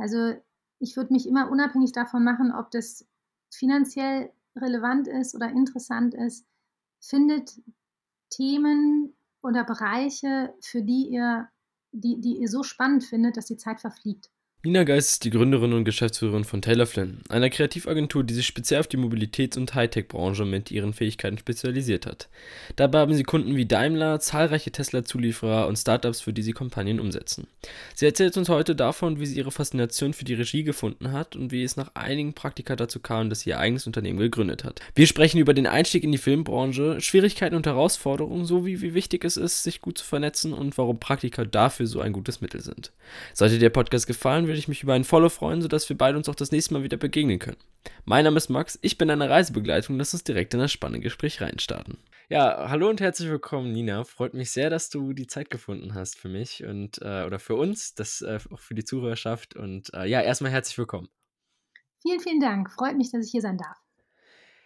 Also ich würde mich immer unabhängig davon machen, ob das finanziell relevant ist oder interessant ist, findet Themen oder Bereiche, für die ihr, die, die ihr so spannend findet, dass die Zeit verfliegt. Nina Geist ist die Gründerin und Geschäftsführerin von Taylor Flynn, einer Kreativagentur, die sich speziell auf die Mobilitäts- und Hightech-Branche mit ihren Fähigkeiten spezialisiert hat. Dabei haben sie Kunden wie Daimler, zahlreiche Tesla-Zulieferer und Startups, für die sie Kampagnen umsetzen. Sie erzählt uns heute davon, wie sie ihre Faszination für die Regie gefunden hat und wie es nach einigen Praktika dazu kam, dass sie ihr eigenes Unternehmen gegründet hat. Wir sprechen über den Einstieg in die Filmbranche, Schwierigkeiten und Herausforderungen sowie wie wichtig es ist, sich gut zu vernetzen und warum Praktika dafür so ein gutes Mittel sind. Sollte dir der Podcast gefallen, würde ich mich über ein Follow freuen, sodass wir beide uns auch das nächste Mal wieder begegnen können. Mein Name ist Max, ich bin eine Reisebegleitung, lass uns direkt in das spannende Gespräch reinstarten. Ja, hallo und herzlich willkommen, Nina. Freut mich sehr, dass du die Zeit gefunden hast für mich und äh, oder für uns, das äh, auch für die Zuhörerschaft. Und äh, ja, erstmal herzlich willkommen. Vielen, vielen Dank. Freut mich, dass ich hier sein darf.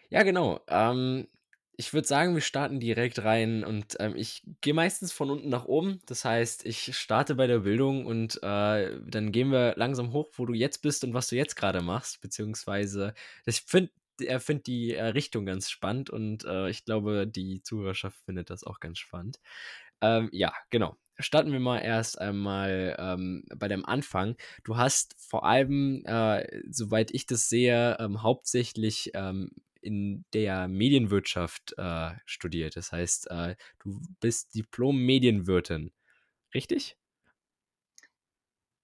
Ja, genau. Ähm, ich würde sagen, wir starten direkt rein und ähm, ich gehe meistens von unten nach oben. Das heißt, ich starte bei der Bildung und äh, dann gehen wir langsam hoch, wo du jetzt bist und was du jetzt gerade machst. Beziehungsweise, ich finde er findet die äh, Richtung ganz spannend und äh, ich glaube, die Zuhörerschaft findet das auch ganz spannend. Ähm, ja, genau. Starten wir mal erst einmal ähm, bei dem Anfang. Du hast vor allem, äh, soweit ich das sehe, ähm, hauptsächlich ähm, in der Medienwirtschaft äh, studiert. Das heißt, äh, du bist Diplom-Medienwirtin. Richtig?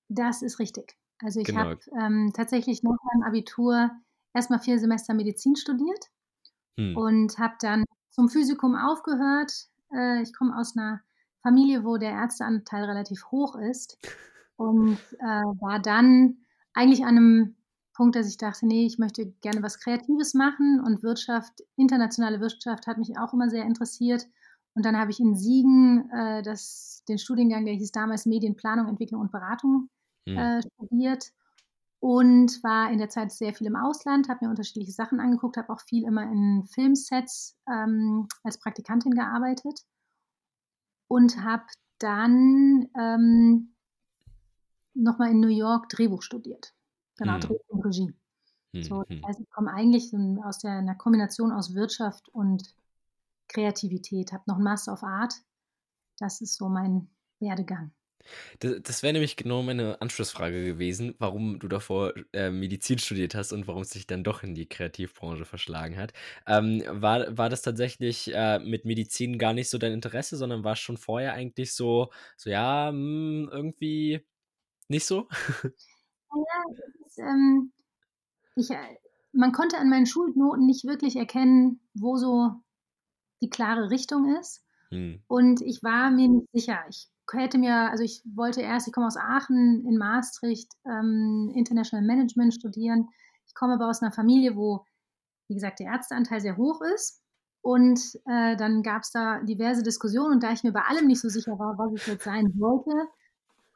Das ist richtig. Also ich genau. habe ähm, tatsächlich nach meinem Abitur erstmal vier Semester Medizin studiert hm. und habe dann zum Physikum aufgehört. Äh, ich komme aus einer Familie, wo der Ärzteanteil relativ hoch ist und äh, war dann eigentlich an einem Punkt, dass ich dachte, nee, ich möchte gerne was Kreatives machen und Wirtschaft, internationale Wirtschaft hat mich auch immer sehr interessiert. Und dann habe ich in Siegen äh, das, den Studiengang, der hieß damals Medienplanung, Entwicklung und Beratung, hm. äh, studiert und war in der Zeit sehr viel im Ausland, habe mir unterschiedliche Sachen angeguckt, habe auch viel immer in Filmsets ähm, als Praktikantin gearbeitet und habe dann ähm, nochmal in New York Drehbuch studiert. Genau, hm. Drehbuch und Regie. Hm, so, das hm. heißt, ich komme eigentlich aus der, einer Kombination aus Wirtschaft und Kreativität, habe noch einen Master of Art. Das ist so mein Werdegang. Das, das wäre nämlich genau meine Anschlussfrage gewesen, warum du davor äh, Medizin studiert hast und warum es dich dann doch in die Kreativbranche verschlagen hat. Ähm, war, war das tatsächlich äh, mit Medizin gar nicht so dein Interesse, sondern war es schon vorher eigentlich so, so ja, mh, hm, irgendwie nicht so? Ja, ist, ähm, ich, äh, man konnte an meinen Schulnoten nicht wirklich erkennen, wo so die klare Richtung ist. Hm. Und ich war mir nicht sicher. Ich hätte mir, also ich wollte erst, ich komme aus Aachen in Maastricht, ähm, International Management studieren. Ich komme aber aus einer Familie, wo, wie gesagt, der Ärzteanteil sehr hoch ist. Und äh, dann gab es da diverse Diskussionen und da ich mir bei allem nicht so sicher war, was ich jetzt sein wollte,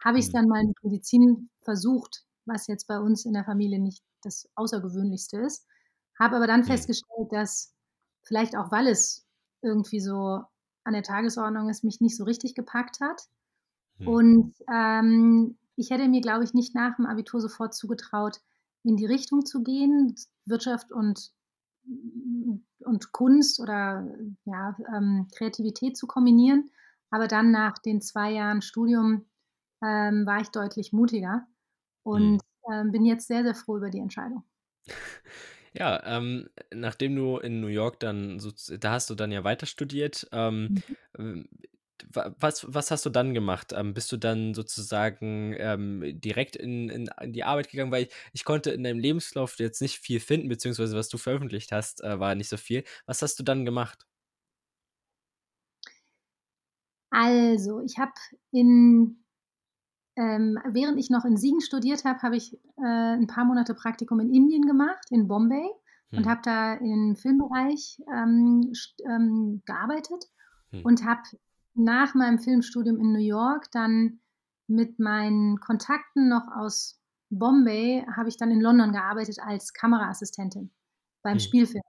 habe ich es hm. dann mal mit Medizin versucht, was jetzt bei uns in der Familie nicht das Außergewöhnlichste ist. Habe aber dann hm. festgestellt, dass vielleicht auch, weil es irgendwie so an der Tagesordnung ist, mich nicht so richtig gepackt hat. Hm. Und ähm, ich hätte mir, glaube ich, nicht nach dem Abitur sofort zugetraut, in die Richtung zu gehen, Wirtschaft und, und Kunst oder ja, ähm, Kreativität zu kombinieren. Aber dann nach den zwei Jahren Studium ähm, war ich deutlich mutiger und hm. ähm, bin jetzt sehr, sehr froh über die Entscheidung. Ja, ähm, nachdem du in New York dann, so, da hast du dann ja weiter studiert. Ähm, mhm was, was hast du dann gemacht? Ähm, bist du dann sozusagen ähm, direkt in, in, in, die Arbeit gegangen? Weil ich, ich, konnte in deinem Lebenslauf jetzt nicht viel finden, beziehungsweise was du veröffentlicht hast, äh, war nicht so viel. Was hast du dann gemacht? Also, ich habe in, ähm, während ich noch in Siegen studiert habe, habe ich äh, ein paar Monate Praktikum in Indien gemacht, in Bombay, hm. und habe da im Filmbereich ähm, ähm, gearbeitet hm. und habe nach meinem Filmstudium in New York dann mit meinen Kontakten noch aus Bombay habe ich dann in London gearbeitet als Kameraassistentin beim mhm. Spielfilm.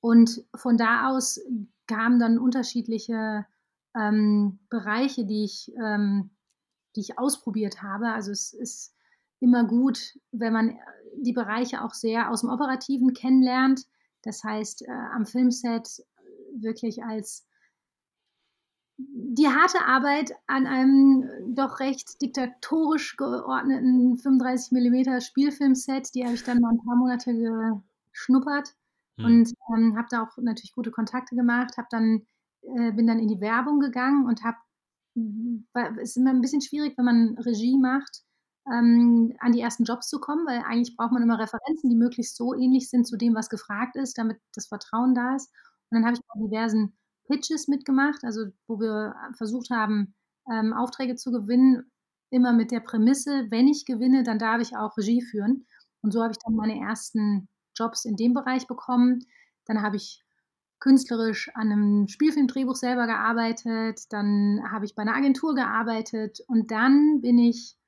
Und von da aus kamen dann unterschiedliche ähm, Bereiche, die ich, ähm, die ich ausprobiert habe. Also es ist immer gut, wenn man äh, die Bereiche auch sehr aus dem Operativen kennenlernt. Das heißt, äh, am Filmset wirklich als die harte Arbeit an einem doch recht diktatorisch geordneten 35 mm Spielfilmset, die habe ich dann mal ein paar Monate geschnuppert hm. und ähm, habe da auch natürlich gute Kontakte gemacht, habe dann äh, bin dann in die Werbung gegangen und habe es ist immer ein bisschen schwierig, wenn man Regie macht, ähm, an die ersten Jobs zu kommen, weil eigentlich braucht man immer Referenzen, die möglichst so ähnlich sind zu dem, was gefragt ist, damit das Vertrauen da ist. Und dann habe ich bei diversen Pitches mitgemacht, also wo wir versucht haben, ähm, Aufträge zu gewinnen, immer mit der Prämisse, wenn ich gewinne, dann darf ich auch Regie führen. Und so habe ich dann meine ersten Jobs in dem Bereich bekommen. Dann habe ich künstlerisch an einem Spielfilmdrehbuch selber gearbeitet, dann habe ich bei einer Agentur gearbeitet und dann bin ich,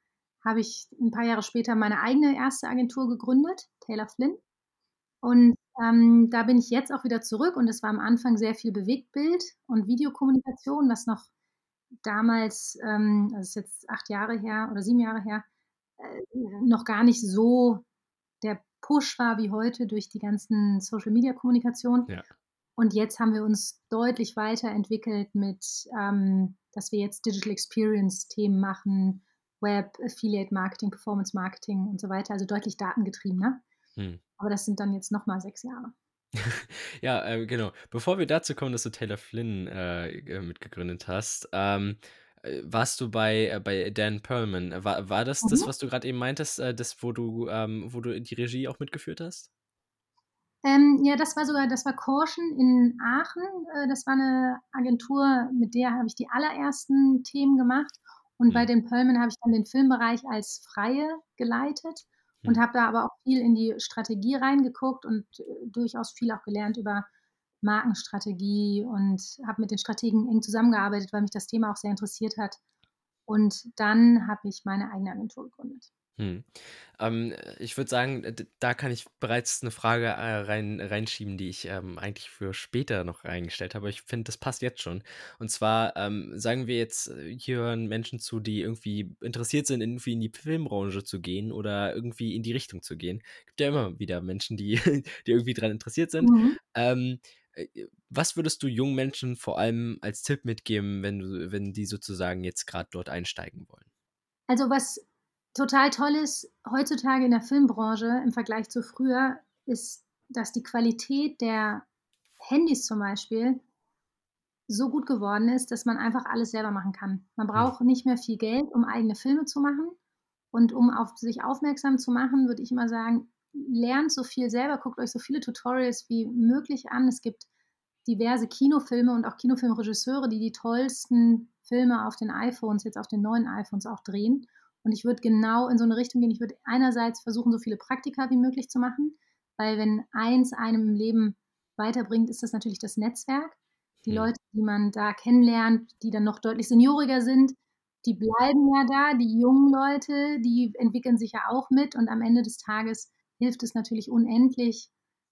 habe ich ein paar Jahre später meine eigene erste Agentur gegründet, Taylor Flynn. Und ähm, da bin ich jetzt auch wieder zurück und es war am Anfang sehr viel Bewegtbild und Videokommunikation, was noch damals, ähm, das ist jetzt acht Jahre her oder sieben Jahre her, äh, noch gar nicht so der Push war wie heute durch die ganzen Social-Media-Kommunikation. Ja. Und jetzt haben wir uns deutlich weiterentwickelt mit, ähm, dass wir jetzt Digital Experience-Themen machen, Web, Affiliate Marketing, Performance Marketing und so weiter, also deutlich datengetriebener. Hm. Aber das sind dann jetzt nochmal sechs Jahre. ja, äh, genau. Bevor wir dazu kommen, dass du Taylor Flynn äh, äh mitgegründet hast, ähm, äh, warst du bei, äh, bei Dan Perlman. War, war das mhm. das, was du gerade eben meintest, äh, das, wo du, ähm, wo du die Regie auch mitgeführt hast? Ähm, ja, das war sogar, das war Caution in Aachen. das war eine Agentur, mit der habe ich die allerersten Themen gemacht. Und mhm. bei den Perlman habe ich dann den Filmbereich als Freie geleitet und hm. habe da aber auch viel in die Strategie reingeguckt und äh, durchaus viel auch gelernt über Markenstrategie und habe mit den Strategen eng zusammengearbeitet, weil mich das Thema auch sehr interessiert hat. Und dann habe ich meine eigene Agentur gegründet. Hm. Ähm, ich würde sagen, da kann ich bereits eine Frage äh, rein, reinschieben, die ich ähm, eigentlich für später noch reingestellt habe. Ich finde, das passt jetzt schon. Und zwar ähm, sagen wir jetzt, äh, hier hören Menschen zu, die irgendwie interessiert sind, irgendwie in die Filmbranche zu gehen oder irgendwie in die Richtung zu gehen. Es gibt ja immer wieder Menschen, die, die irgendwie daran interessiert sind. Mhm. Ähm, äh, was würdest du jungen Menschen vor allem als Tipp mitgeben, wenn, du, wenn die sozusagen jetzt gerade dort einsteigen wollen? Also was total toll ist heutzutage in der Filmbranche im Vergleich zu früher, ist, dass die Qualität der Handys zum Beispiel so gut geworden ist, dass man einfach alles selber machen kann. Man braucht nicht mehr viel Geld, um eigene Filme zu machen. Und um auf sich aufmerksam zu machen, würde ich immer sagen, lernt so viel selber, guckt euch so viele Tutorials wie möglich an. Es gibt diverse Kinofilme und auch Kinofilmregisseure, die die tollsten Filme auf den iPhones, jetzt auf den neuen iPhones auch drehen. Und ich würde genau in so eine Richtung gehen. Ich würde einerseits versuchen, so viele Praktika wie möglich zu machen, weil wenn eins einem im Leben weiterbringt, ist das natürlich das Netzwerk. Die. Leute, die man da kennenlernt, die dann noch deutlich senioriger sind, die bleiben ja da. Die jungen Leute, die entwickeln sich ja auch mit. Und am Ende des Tages hilft es natürlich unendlich,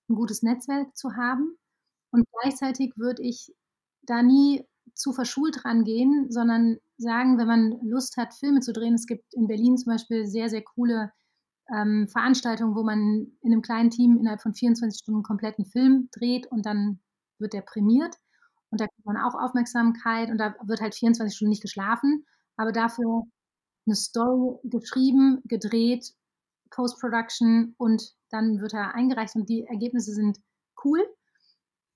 ein gutes Netzwerk zu haben. Und gleichzeitig würde ich da nie zu verschult rangehen, sondern sagen, wenn man Lust hat, Filme zu drehen. Es gibt in Berlin zum Beispiel sehr, sehr coole ähm, Veranstaltungen, wo man in einem kleinen Team innerhalb von 24 Stunden einen kompletten Film dreht und dann wird der prämiert. Und da kriegt man auch Aufmerksamkeit und da wird halt 24 Stunden nicht geschlafen, aber dafür eine Story geschrieben, gedreht, Post-Production und dann wird er eingereicht und die Ergebnisse sind cool.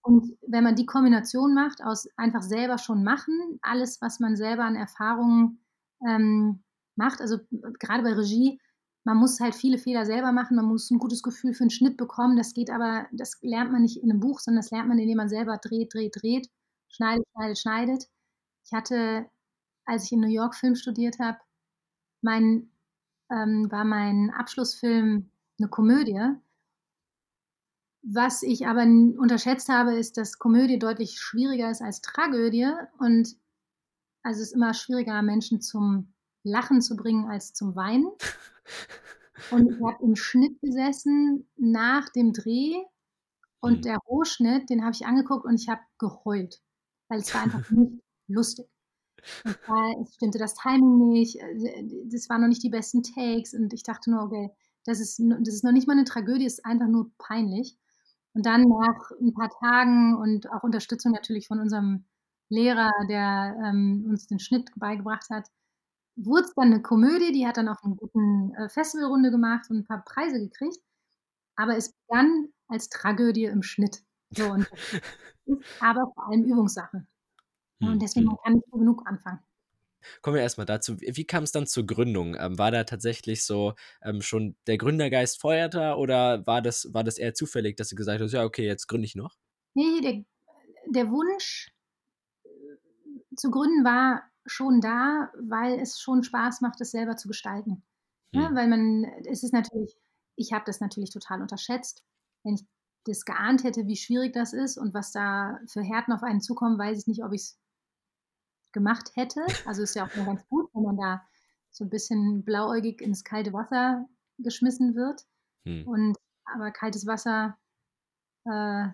Und wenn man die Kombination macht aus einfach selber schon machen, alles, was man selber an Erfahrungen ähm, macht, also gerade bei Regie, man muss halt viele Fehler selber machen, man muss ein gutes Gefühl für einen Schnitt bekommen. Das geht aber, das lernt man nicht in einem Buch, sondern das lernt man, indem man selber dreht, dreht, dreht, schneidet, schneidet, schneidet. Ich hatte, als ich in New York Film studiert habe, mein, ähm, war mein Abschlussfilm eine Komödie was ich aber unterschätzt habe, ist, dass Komödie deutlich schwieriger ist als Tragödie und also es ist immer schwieriger, Menschen zum Lachen zu bringen als zum Weinen. Und ich habe im Schnitt gesessen nach dem Dreh und mhm. der Rohschnitt, den habe ich angeguckt und ich habe geheult, weil es war einfach nicht lustig. Es war es stimmte das Timing nicht, äh, das waren noch nicht die besten Takes und ich dachte nur: „Okay, das ist das ist noch nicht mal 'ne Tragödie, ist einfach nur peinlich.“ Und dann nach 'n paar Tagen und auch Unterstützung natürlich von unserem Lehrer, der, ähm, uns den Schnitt beigebracht hat, wurd's dann 'ne Komödie, die hat dann auch 'n guten, äh, Festivalrunde gemacht und 'n paar Preise gekriegt. Aber es begann als Tragödie im Schnitt. So und ist aber vor allem Übungssache. Und Mhm, deswegen, man mhm. kann nicht früh genug anfangen. Kommen wir erst mal dazu. Wie kam's dann zur Gründung? Ähm, war da tatsächlich so, ähm, schon der Gründergeist da oder war das war das eher zufällig, dass du gesagt hast: „Ja, okay, jetzt gründe ich noch?“ Ne, der der Wunsch zu gründen war schon da, weil es schon Spaß macht, es selber zu gestalten, ne? Mhm. Weil man es ist natürlich ich habe das natürlich total unterschätzt. Wenn ich das geahnt hätte, wie schwierig das ist und was da für Härten auf einen zukommen, weiß ich nicht, ob ich's gemacht hätte. Also, ist ja auch mal ganz gut, wenn man da so 'n bisschen blauäugig ins kalte Wasser geschmissen wird. Mhm. Und aber kaltes Wasser, äh,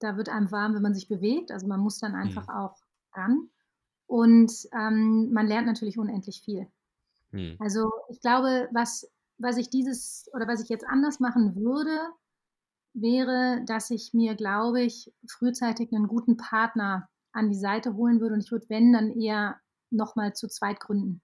da wird einem warm, wenn man sich bewegt. Also, man muss dann einfach Mhm. auch ran. Und, ähm, man lernt natürlich unendlich viel. Mhm. Also, ich glaube, was was ich dieses oder was ich jetzt anders machen würde, wäre, dass ich mir, glaube ich, frühzeitig 'nen guten Partner an die Seite holen würde und ich würde, wenn, dann eher noch mal zu zweit gründen.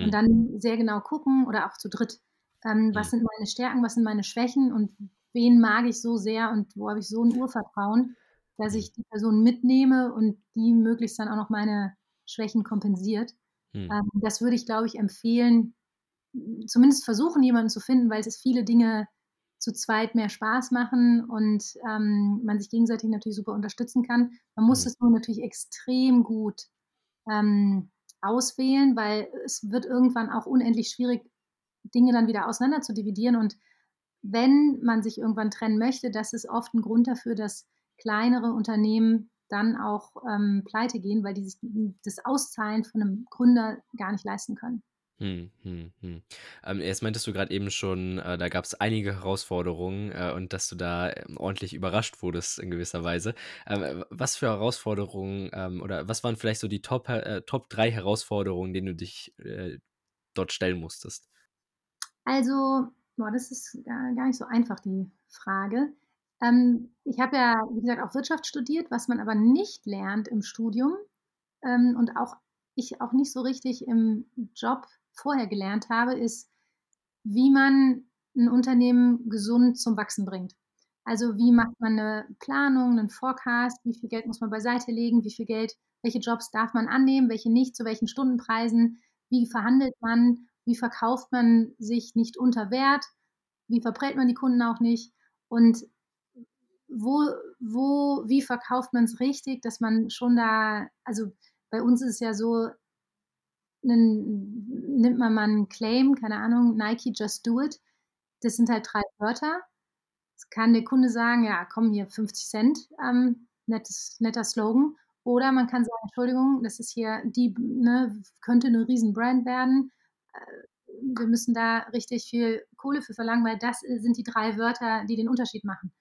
Und Mhm. dann sehr genau gucken oder auch zu dritt, ähm, was Mhm. sind meine Stärken, was sind meine Schwächen und wen mag ich so sehr und wo habe ich so 'n Urvertrauen, dass Mhm. ich die Person mitnehme und die möglichst dann auch noch meine Schwächen kompensiert. Mhm. Ähm, das würde ich, glaube ich, empfehlen, zumindest versuchen, jemanden zu finden, weil es viele Dinge zu zweit mehr Spaß machen und, ähm, man sich gegenseitig natürlich super unterstützen kann. Man muss Mhm. es nur natürlich extrem gut, ähm, auswählen, weil es wird irgendwann auch unendlich schwierig, Dinge dann wieder auseinander zu dividieren. Und wenn man sich irgendwann trennen möchte, das ist oft 'n Grund dafür, dass kleinere Unternehmen dann auch, ähm, pleitegehen, weil die sich das Auszahlen von 'nem Gründer gar nicht leisten können. Mhm, mhm, mhm. Ähm, jetzt meintest du grad eben schon, äh, da gab's einige Herausforderungen, äh, und dass du da, ähm, ordentlich überrascht wurdest in gewisser Weise. Ähm, was für Herausforderungen, ähm, oder was waren vielleicht so die Top äh, Top 3 Herausforderungen, denen du dich, äh, dort stellen musstest? Also, boah, das ist gar gar nicht so einfach, die Frage. Ähm, ich habe ja, wie gesagt, auch Wirtschaft studiert, was man aber nicht lernt im Studium, ähm, und auch ich auch nicht so richtig im Job vorher gelernt habe, ist, wie man 'n Unternehmen gesund zum Wachsen bringt. Also, wie macht man 'ne Planung, 'nen Forecast? Wie viel Geld muss man beiseitelegen? Wie viel Geld welche Jobs darf man annehmen, welche nicht, zu welchen Stundenpreisen? Wie verhandelt man? Wie verkauft man sich nicht unter Wert? Wie verprellt man die Kunden auch nicht? Und wo wo wie verkauft man's richtig, dass man schon da also, bei uns ist es ja so 'nen nimmt man mal 'n Claim, keine Ahnung, Nike Just Do It. Das sind halt 3 Wörter. Jetzt kann der Kunde sagen: „Ja, komm hier 50 ähm, nettes netter Slogan.“ Oder man kann sagen: „Entschuldigung, das ist hier die ne, könnte 'ne Riesenbrand werden. Äh, wir müssen da richtig viel Kohle für verlangen, weil das, sind die 3 Wörter, die den Unterschied machen.“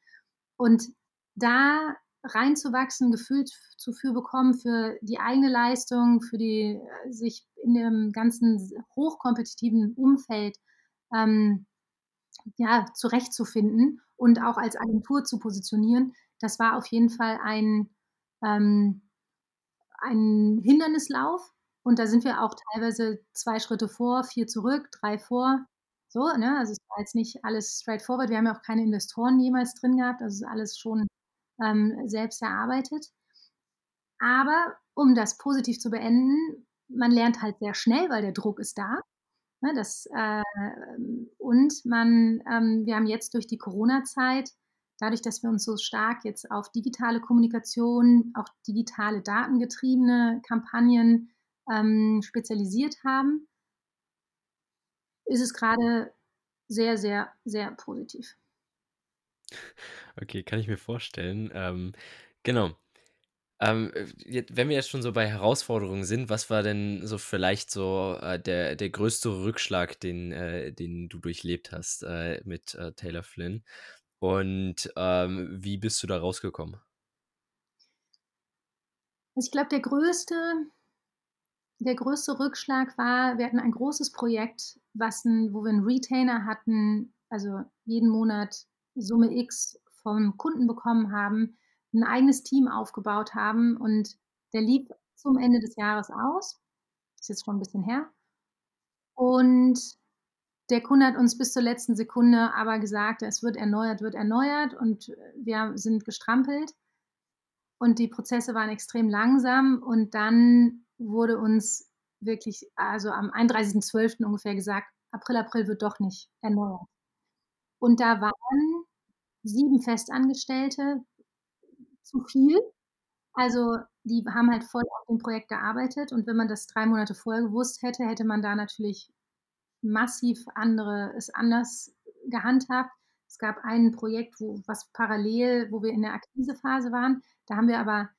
Und da reinzuwachsen, Gefühl zu für bekommen für die eigene Leistung, für die äh, sich in dem ganzen hochkompetitiven Umfeld, ähm, ja, zurechtzufinden und auch als Agentur zu positionieren, das war auf jeden Fall ein ähm, ein Hindernislauf. Und da sind wir auch teilweise 2 Schritte vor, 4 zurück, 3 vor, so, ne? Also, es war jetzt nicht alles straightforward. Wir haben ja auch keine Investoren jemals drin gehabt. Das ist alles schon, ähm, selbst erarbeitet. Aber um das positiv zu beenden, man lernt halt sehr schnell, weil der Druck ist da, ne? Das, ähm und man ähm, wir haben jetzt durch die Corona-Zeit dadurch, dass wir uns so stark jetzt auf digitale Kommunikation, auch digitale datengetriebene Kampagnen, ähm, spezialisiert haben ist es grade sehr, sehr, sehr positiv. Okay, kann ich mir vorstellen. Ähm, genau. Ähm, äh, jet wenn wir jetzt schon so bei Herausforderungen sind, was war denn so vielleicht so, äh, der der größte Rückschlag, den äh, den du durchlebt hast, äh, mit, äh, Taylor Flynn? Und, ähm, wie bist du da rausgekommen? Ich glaube, der größte der größte Rückschlag war, wir hatten ein großes Projekt, was 'n wo wir 'n Retainer hatten, also jeden Monat Summe X vom Kunden bekommen haben, 'n eigenes Team aufgebaut haben und der lief zum Ende des Jahres aus. Ist jetzt schon 'n bisschen her. Und der Kunde hat uns bis zur letzten Sekunde aber gesagt: „Es wird erneuert, wird erneuert“, und wir sind gestrampelt. Und die Prozesse waren extrem langsam und dann wurde uns wirklich also am 31.12. ungefähr gesagt: „April, April wird doch nicht erneuert.“ Und da waren 7 Festangestellte zu viel. Also, die haben halt voll auf dem Projekt gearbeitet und wenn man das 3 Monate vorher gewusst hätte, hätte man da natürlich massiv andere es anders gehandhabt. Es gab ein Projekt, wo was parallel wo wir in der Akquisephase waren. Da haben wir aber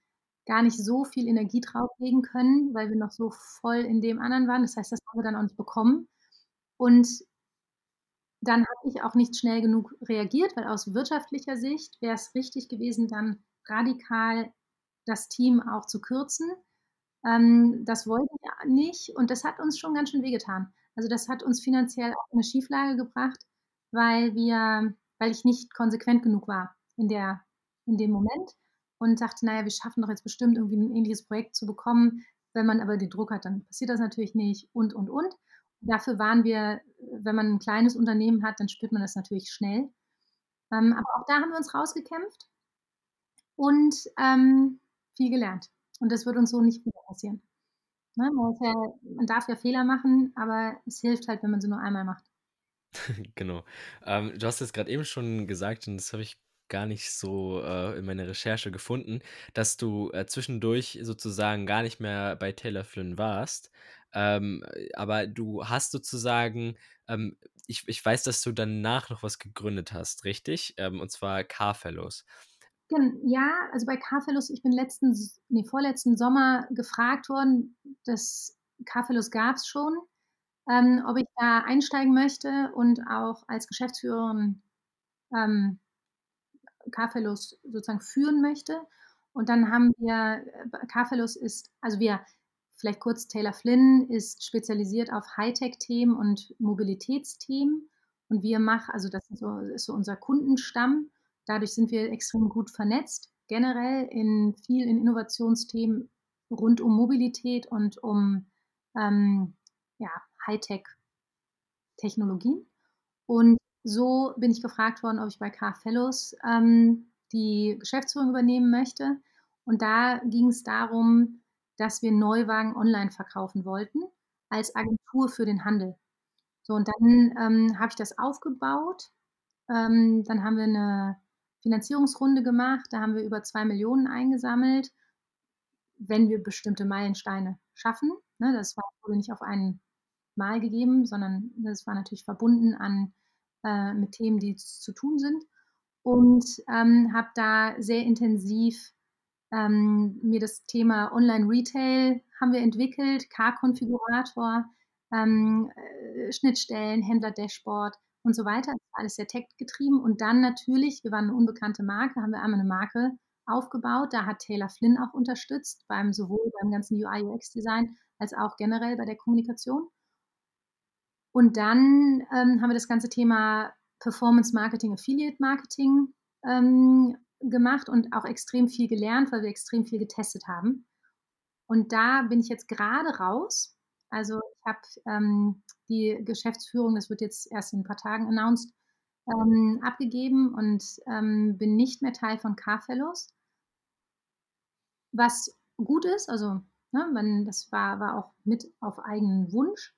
gar nicht so viel Energie drauflegen können, weil wir noch so voll in dem anderen waren. Das heißt, das haben wir dann auch nicht bekommen. Und dann habe ich auch nicht schnell genug reagiert, weil aus wirtschaftlicher Sicht wäre es richtig gewesen, dann radikal das Team auch zu kürzen. Ähm, das wollten wir nicht und das hat uns schon ganz schön wehgetan. Also, das hat uns finanziell auch in 'ne Schieflage gebracht, weil wir weil ich nicht konsequent genug war in der in dem Moment und dachte: „Na ja, wir schaffen doch jetzt bestimmt irgendwie 'n ähnliches Projekt zu bekommen.“ Wenn man aber den Druck hat, dann passiert das natürlich nicht und, und, und. Dafür waren wir wenn man 'n kleines Unternehmen hat, dann spürt man das natürlich schnell. Ähm, aber auch da haben wir uns rausgekämpft und, ähm, viel gelernt. Und das wird uns so nicht wieder passieren. Ne, man ja man darf ja Fehler machen, aber es hilft halt, wenn man sie nur einmal macht. Genau. Ähm, du hast jetzt grad eben schon gesagt und das habe ich gar nicht so, äh, in meiner Recherche gefunden, dass du, äh, zwischendurch sozusagen gar nicht mehr bei Taylor Flynn warst. Ähm, aber du hast sozusagen ähm, ich ich weiß, dass du danach noch was gegründet hast, richtig? Ähm, und zwar Carfellows. Ja, also bei Carfellows ich bin letzten S ne, vorletzten Sommer gefragt worden, das Carfellows gab's schon, ähm, ob ich da einsteigen möchte und auch als Geschäftsführerin, ähm, Carfellows sozusagen führen möchte. Und dann haben wir äh, Carfellows ist also wir vielleicht kurz, Taylor Flynn ist spezialisiert auf Hightech-Themen und Mobilitätsthemen. Und wir mach also das ist so ist so unser Kundenstamm. Dadurch sind wir extrem gut vernetzt, generell in viel in Innovationsthemen rund um Mobilität und um, ähm, ja, Hightech Technologien. Und so bin ich gefragt worden, ob ich bei Carfellows, ähm, die Geschäftsführung übernehmen möchte. Und da ging's darum, dass wir Neuwagen online verkaufen wollten als Agentur für den Handel. So, und dann, ähm, habe ich das aufgebaut. Ähm, dann haben wir 'ne Finanzierungsrunde gemacht, da haben wir über 2.000.000 eingesammelt, wenn wir bestimmte Meilensteine schaffen, ne? Das wurde nicht auf einmal gegeben, sondern das war natürlich verbunden an äh, mit Themen, die zu tun sind. Und, ähm, habe da sehr intensiv, ähm, mir das Thema Online-Retail haben wir entwickelt, Car-Konfigurator, ähm, äh, Schnittstellen, Händler-Dashboard und so weiter. Alles sehr tech-getrieben. Und dann natürlich, wir waren 'ne unbekannte Marke, haben wir einmal 'ne Marke aufgebaut. Da hat Taylor Flynn auch unterstützt beim sowohl beim ganzen UI/UX-Design als auch generell bei der Kommunikation. Und dann, ähm, haben wir das ganze Thema Performance Marketing, Affiliate Marketing, ähm, gemacht und auch extrem viel gelernt, weil wir extrem viel getestet haben. Und da bin ich jetzt grade raus. Also, ich habe, ähm, die Geschäftsführung das wird jetzt erst in 'n paar Tagen announced, ähm, abgegeben und, ähm, bin nicht mehr Teil von Carfellows. Was gut ist, also, ne, man das war war auch mit auf eigenen Wunsch.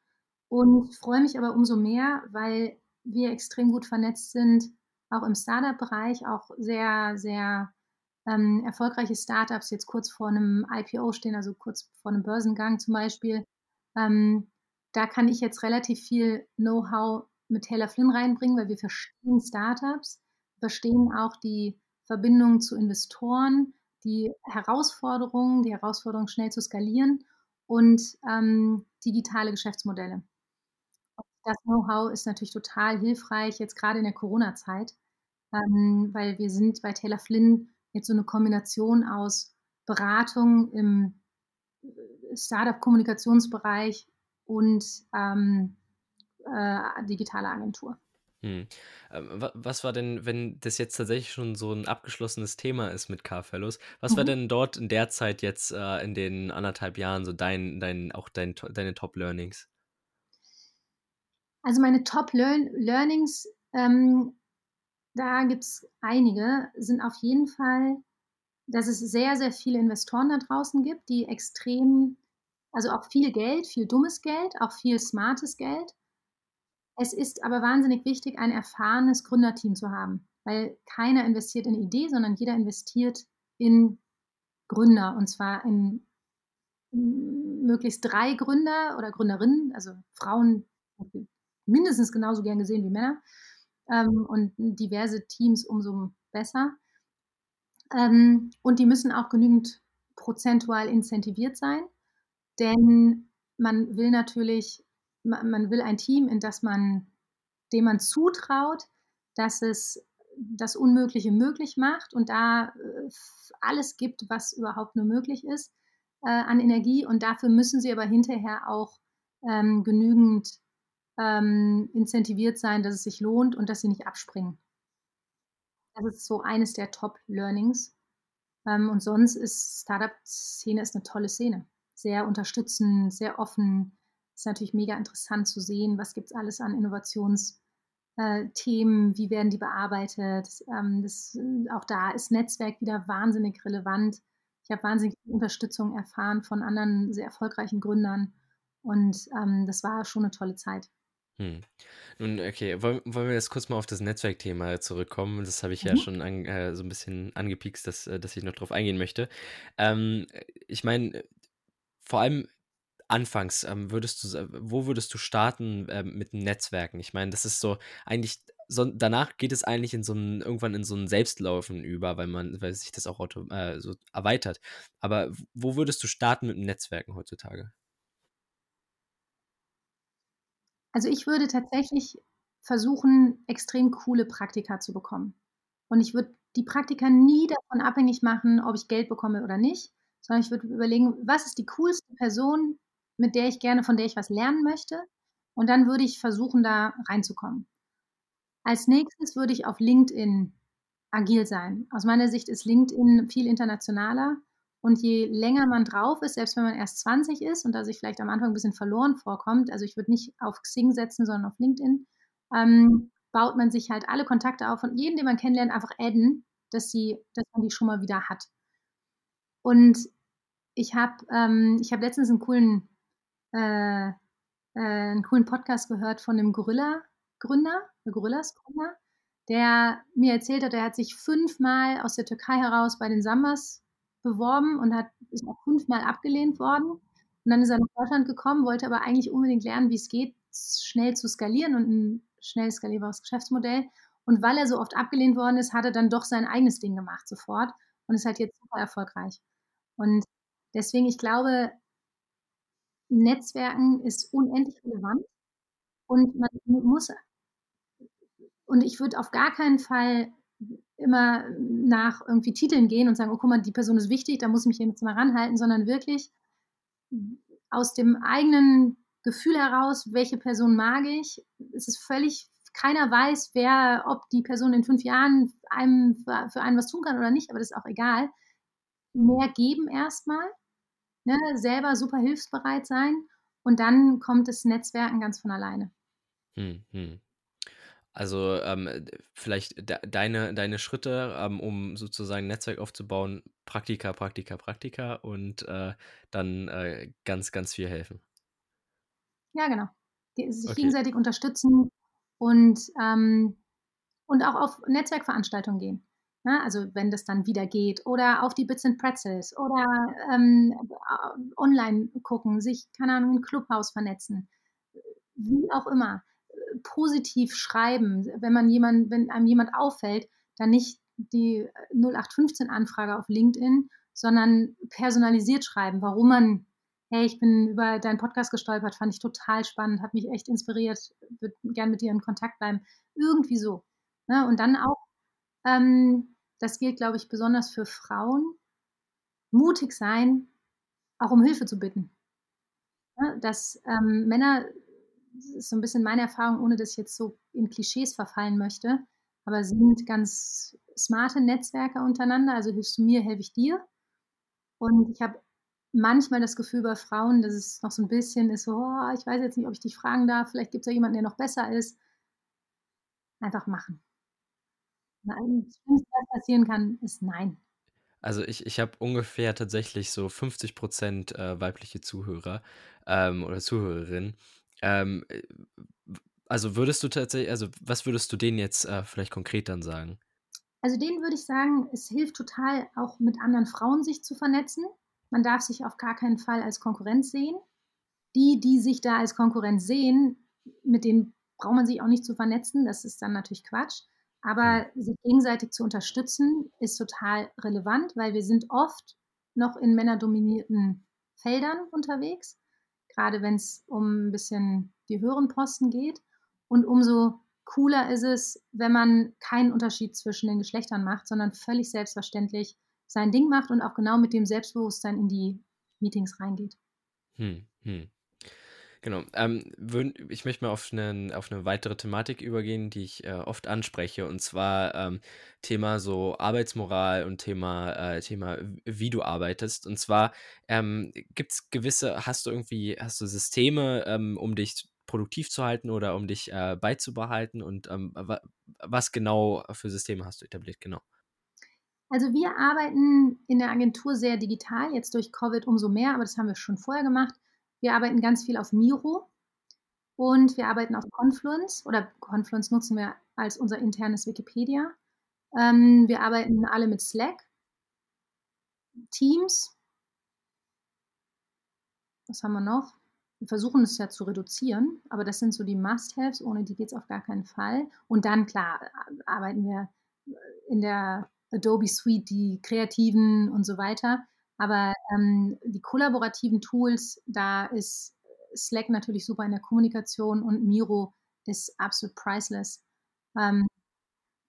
Und freue mich aber umso mehr, weil wir extrem gut vernetzt sind, auch im Start-up-Bereich, auch sehr, sehr, ähm, erfolgreiche Start-ups jetzt kurz vor 'nem IPO stehen, also kurz vor 'nem Börsengang zum Beispiel. Ähm, da kann ich jetzt relativ viel Know-how mit Taylor Flynn reinbringen, weil wir verstehen Start-ups, verstehen auch die Verbindung zu Investoren, die Herausforderungen die Herausforderung, schnell zu skalieren und, ähm, digitale Geschäftsmodelle. Das Know-how ist natürlich total hilfreich, jetzt grade in der Corona-Zeit, ähm, weil wir sind bei Taylor Flynn jetzt so 'ne Kombination aus Beratung im Startup-Kommunikationsbereich und ähm, äh, digitale Agentur. Hm. Ähm, was war denn, wenn das jetzt tatsächlich schon so ein abgeschlossenes Thema ist mit Car-Fellows, was war mhm. denn dort in der Zeit jetzt äh, in den anderthalb Jahren so dein, dein, auch dein, deine Top-Learnings? Also meine Top-Learnings, ähm, da gibt es einige, sind auf jeden Fall, dass es sehr, sehr viele Investoren da draußen gibt, die extrem, also auch viel Geld, viel dummes Geld, auch viel smartes Geld, es ist aber wahnsinnig wichtig, ein erfahrenes Gründerteam zu haben, weil keiner investiert in Idee, sondern jeder investiert in Gründer und zwar in möglichst drei Gründer oder Gründerinnen, also Frauen mindestens genauso gern gesehen wie Männer ähm, und diverse Teams umso besser. Ähm, und die müssen auch genügend prozentual incentiviert sein, denn man will natürlich man will ein Team, in das man, dem man zutraut, dass es das Unmögliche möglich macht und da äh, alles gibt, was überhaupt nur möglich ist äh, an Energie. Und dafür müssen sie aber hinterher auch ähm, genügend ähm, incentiviert sein, dass es sich lohnt und dass sie nicht abspringen. Das ist so eines der Top-Learnings. Ähm, und sonst ist Startup-Szene eine tolle Szene. Sehr unterstützend, sehr offen, ist natürlich mega interessant zu sehen, was gibt es alles an Innovationsthemen, äh, wie werden die bearbeitet. Ähm, das, auch da ist Netzwerk wieder wahnsinnig relevant. Ich habe wahnsinnig Unterstützung erfahren von anderen sehr erfolgreichen Gründern und ähm, das war schon eine tolle Zeit. Hm. Nun, okay, wollen, wollen wir jetzt kurz mal auf das Netzwerkthema zurückkommen? Das habe ich ja mhm. schon an, äh, so ein bisschen angepiekst, dass, äh, dass ich noch drauf eingehen möchte. Ähm, ich meine, vor allem anfangs, ähm, würdest du, wo würdest du starten ähm, mit Netzwerken? Ich meine, das ist so eigentlich, so, danach geht es eigentlich in so ein, irgendwann in so ein Selbstlaufen über, weil man, weil sich das auch auto, äh, so erweitert. Aber wo würdest du starten mit Netzwerken heutzutage? Also ich würde tatsächlich versuchen, extrem coole Praktika zu bekommen. Und ich würde die Praktika nie davon abhängig machen, ob ich Geld bekomme oder nicht, sondern ich würde überlegen, was ist die coolste Person, mit der ich gerne, von der ich was lernen möchte. Und dann würde ich versuchen, da reinzukommen. Als nächstes würde ich auf LinkedIn agil sein. Aus meiner Sicht ist LinkedIn viel internationaler. Und je länger man drauf ist, selbst wenn man erst 20 ist und da sich vielleicht am Anfang ein bisschen verloren vorkommt, also ich würde nicht auf Xing setzen, sondern auf LinkedIn, ähm, baut man sich halt alle Kontakte auf und jeden, den man kennenlernt, einfach adden, dass, sie, dass man die schon mal wieder hat. Und ich habe ähm, hab letztens einen coolen äh, äh, einen coolen Podcast gehört von dem Gorilla-Gründer, der Gorillas-Gründer, der mir erzählt hat, er hat sich fünfmal aus der Türkei heraus bei den Sambas beworben und hat, ist auch fünfmal abgelehnt worden. Und dann ist er nach Deutschland gekommen, wollte aber eigentlich unbedingt lernen, wie es geht, schnell zu skalieren und ein schnell skalierbares Geschäftsmodell. Und weil er so oft abgelehnt worden ist, hat er dann doch sein eigenes Ding gemacht sofort und ist halt jetzt super erfolgreich. Und deswegen, ich glaube, Netzwerken ist unendlich relevant und man muss und ich würde auf gar keinen Fall immer nach irgendwie Titeln gehen und sagen, oh guck mal, die Person ist wichtig, da muss ich mich jetzt mal ranhalten, sondern wirklich aus dem eigenen Gefühl heraus, welche Person mag ich. Es ist völlig, keiner weiß, wer, ob die Person in fünf Jahren einem für einen was tun kann oder nicht, aber das ist auch egal. Mehr geben erstmal ne, selber super hilfsbereit sein und dann kommt das Netzwerken ganz von alleine. Hm, hm. Also ähm, vielleicht de deine, deine Schritte, ähm, um sozusagen ein Netzwerk aufzubauen, Praktika, Praktika, Praktika und äh, dann äh, ganz, ganz viel helfen. Ja, genau. Sich okay. gegenseitig unterstützen und, ähm, und auch auf Netzwerkveranstaltungen gehen. Ne? Also wenn das dann wieder geht. Oder auf die Bits and Pretzels oder ähm, online gucken, sich, keine Ahnung, in Clubhaus vernetzen. Wie auch immer. Positiv schreiben, wenn man jemand, wenn einem jemand auffällt, dann nicht die 0815-Anfrage auf LinkedIn, sondern personalisiert schreiben, warum man, hey, ich bin über deinen Podcast gestolpert, fand ich total spannend, hat mich echt inspiriert, würde gern mit dir in Kontakt bleiben. Irgendwie so. Ne? Und dann auch ähm, das gilt, glaube ich, besonders für Frauen, mutig sein, auch um Hilfe zu bitten. Ne, dass, ähm, Männer ist so 'n bisschen meine Erfahrung, ohne dass ich jetzt so in Klischees verfallen möchte, aber sind ganz smarte Netzwerker untereinander. Also, hilfst du mir, helfe ich dir. Und ich habe manchmal das Gefühl bei Frauen, dass es noch so 'n bisschen ist so: „Oh, ich weiß jetzt nicht, ob ich dich fragen darf. Vielleicht gibt's ja jemanden, der noch besser ist.“ Einfach machen. Nein, das Schlimmste, was passieren kann, ist nein. Also, ich ich habe ungefähr tatsächlich so 50 %, äh, weibliche Zuhörer, ähm, oder Zuhörerinnen. Ähm, äh, also, würdest du tatsächlich also, was würdest du denen jetzt, äh, vielleicht konkret dann sagen? Also, denen würde ich sagen, es hilft total, auch mit anderen Frauen sich zu vernetzen. Man darf sich auf gar keinen Fall als Konkurrenz sehen. Die, die sich da als Konkurrenz sehen, mit denen braucht man sich auch nicht zu vernetzen, das ist dann natürlich Quatsch. Aber sich gegenseitig zu unterstützen, ist total relevant, weil wir sind oft noch in männerdominierten Feldern unterwegs, grade wenn's um 'n bisschen die höheren Posten geht. Und umso cooler ist es, wenn man keinen Unterschied zwischen den Geschlechtern macht, sondern völlig selbstverständlich sein Ding macht und auch genau mit dem Selbstbewusstsein in die Meetings reingeht. Mhm, mhm. Genau. Ähm, würden ich möchte mal auf 'nen auf 'ne weitere Thematik übergehen, die ich, äh, oft anspreche, und zwar, ähm, Thema so Arbeitsmoral und Thema äh, Thema, wie du arbeitest. Und zwar, ähm, gibt's gewisse hast du irgendwie hast du Systeme, ähm, um dich produktiv zu halten oder um dich, äh, beizubehalten und, ähm, wa was genau für Systeme hast du etabliert? Genau. Also, wir arbeiten in der Agentur sehr digital, jetzt durch Covid umso mehr, aber das haben wir schon vorher gemacht. Wir arbeiten ganz viel auf Miro und wir arbeiten auf Confluence oder Confluence nutzen wir als unser internes Wikipedia. Ähm, wir arbeiten alle mit Slack. Teams. Was haben wir noch? Wir versuchen es ja zu reduzieren, aber das sind so die Must-haves, ohne die geht's auf gar keinen Fall. Und dann klar, arbeiten wir, in der Adobe Suite, die kreativen und so weiter. Aber, ähm, die kollaborativen Tools, da ist Slack natürlich super in der Kommunikation und Miro ist absolut priceless. Ähm,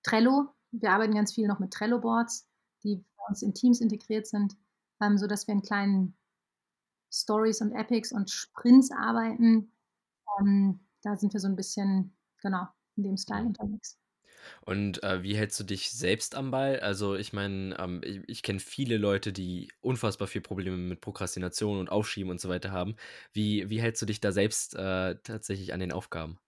Trello, wir arbeiten ganz viel noch mit Trello-Boards, die bei uns in Teams integriert sind, ähm, sodass wir in kleinen Stories und Epics und Sprints arbeiten. Ähm, da sind wir so 'n bisschen, genau, in dem Style unterwegs. Und, äh, wie hältst du dich selbst am Ball? Also, ich meine, ähm, i ich kenne viele Leute, die unfassbar viel Probleme mit Prokrastination und Aufschieben und so weiter haben. Wie wie hältst du dich da selbst, äh, tatsächlich an den Aufgaben?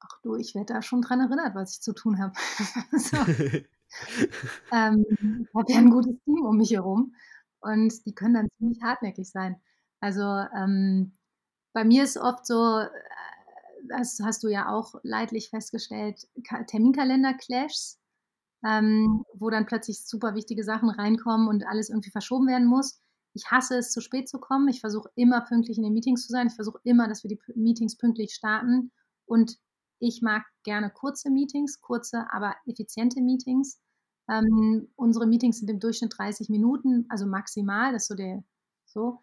Ach du, ich werde da schon dran erinnert, was ich zu tun habe. So. Ähm, ich habe ja 'n gutes Team um mich herum und die können dann ziemlich hartnäckig sein. Also, ähm, bei mir ist oft so, das hast du ja auch leidlich festgestellt, Ka Terminkalender-Clashs, ähm, wo dann plötzlich super wichtige Sachen reinkommen und alles irgendwie verschoben werden muss. Ich hasse es, zu spät zu kommen. Ich versuche immer pünktlich in den Meetings zu sein. Ich versuche immer, dass wir die Meetings pünktlich starten und ich mag gerne kurze Meetings, kurze, aber effiziente Meetings. Ähm, unsere Meetings sind im Durchschnitt 30 Minuten, also maximal, das ist so der so.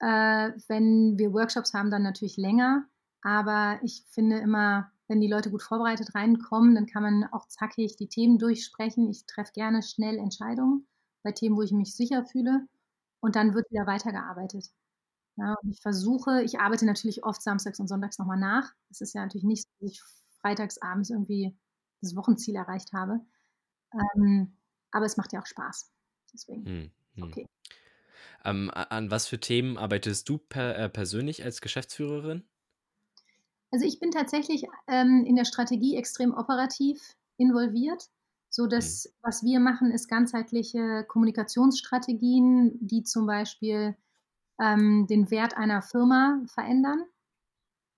Äh, wenn wir Workshops haben, dann natürlich länger, aber ich finde immer, wenn die Leute gut vorbereitet reinkommen, dann kann man auch zackig die Themen durchsprechen. Ich treffe gerne schnell Entscheidungen bei Themen, wo ich mich sicher fühle und dann wird wieder weitergearbeitet. Ja, und ich versuche ich arbeite natürlich oft samstags und sonntags noch mal nach. Es ist ja natürlich nicht so, dass ich freitags abends irgendwie das Wochenziel erreicht habe. Ähm, aber es macht ja auch Spaß. Deswegen ist mhm. okay. Ähm, an was für Themen arbeitest du per äh, persönlich als Geschäftsführerin? Also, ich bin tatsächlich, ähm, in der Strategie extrem operativ involviert, Mhm. sodass was wir machen, ist ganzheitliche Kommunikationsstrategien, die zum Beispiel, ähm, den Wert einer Firma verändern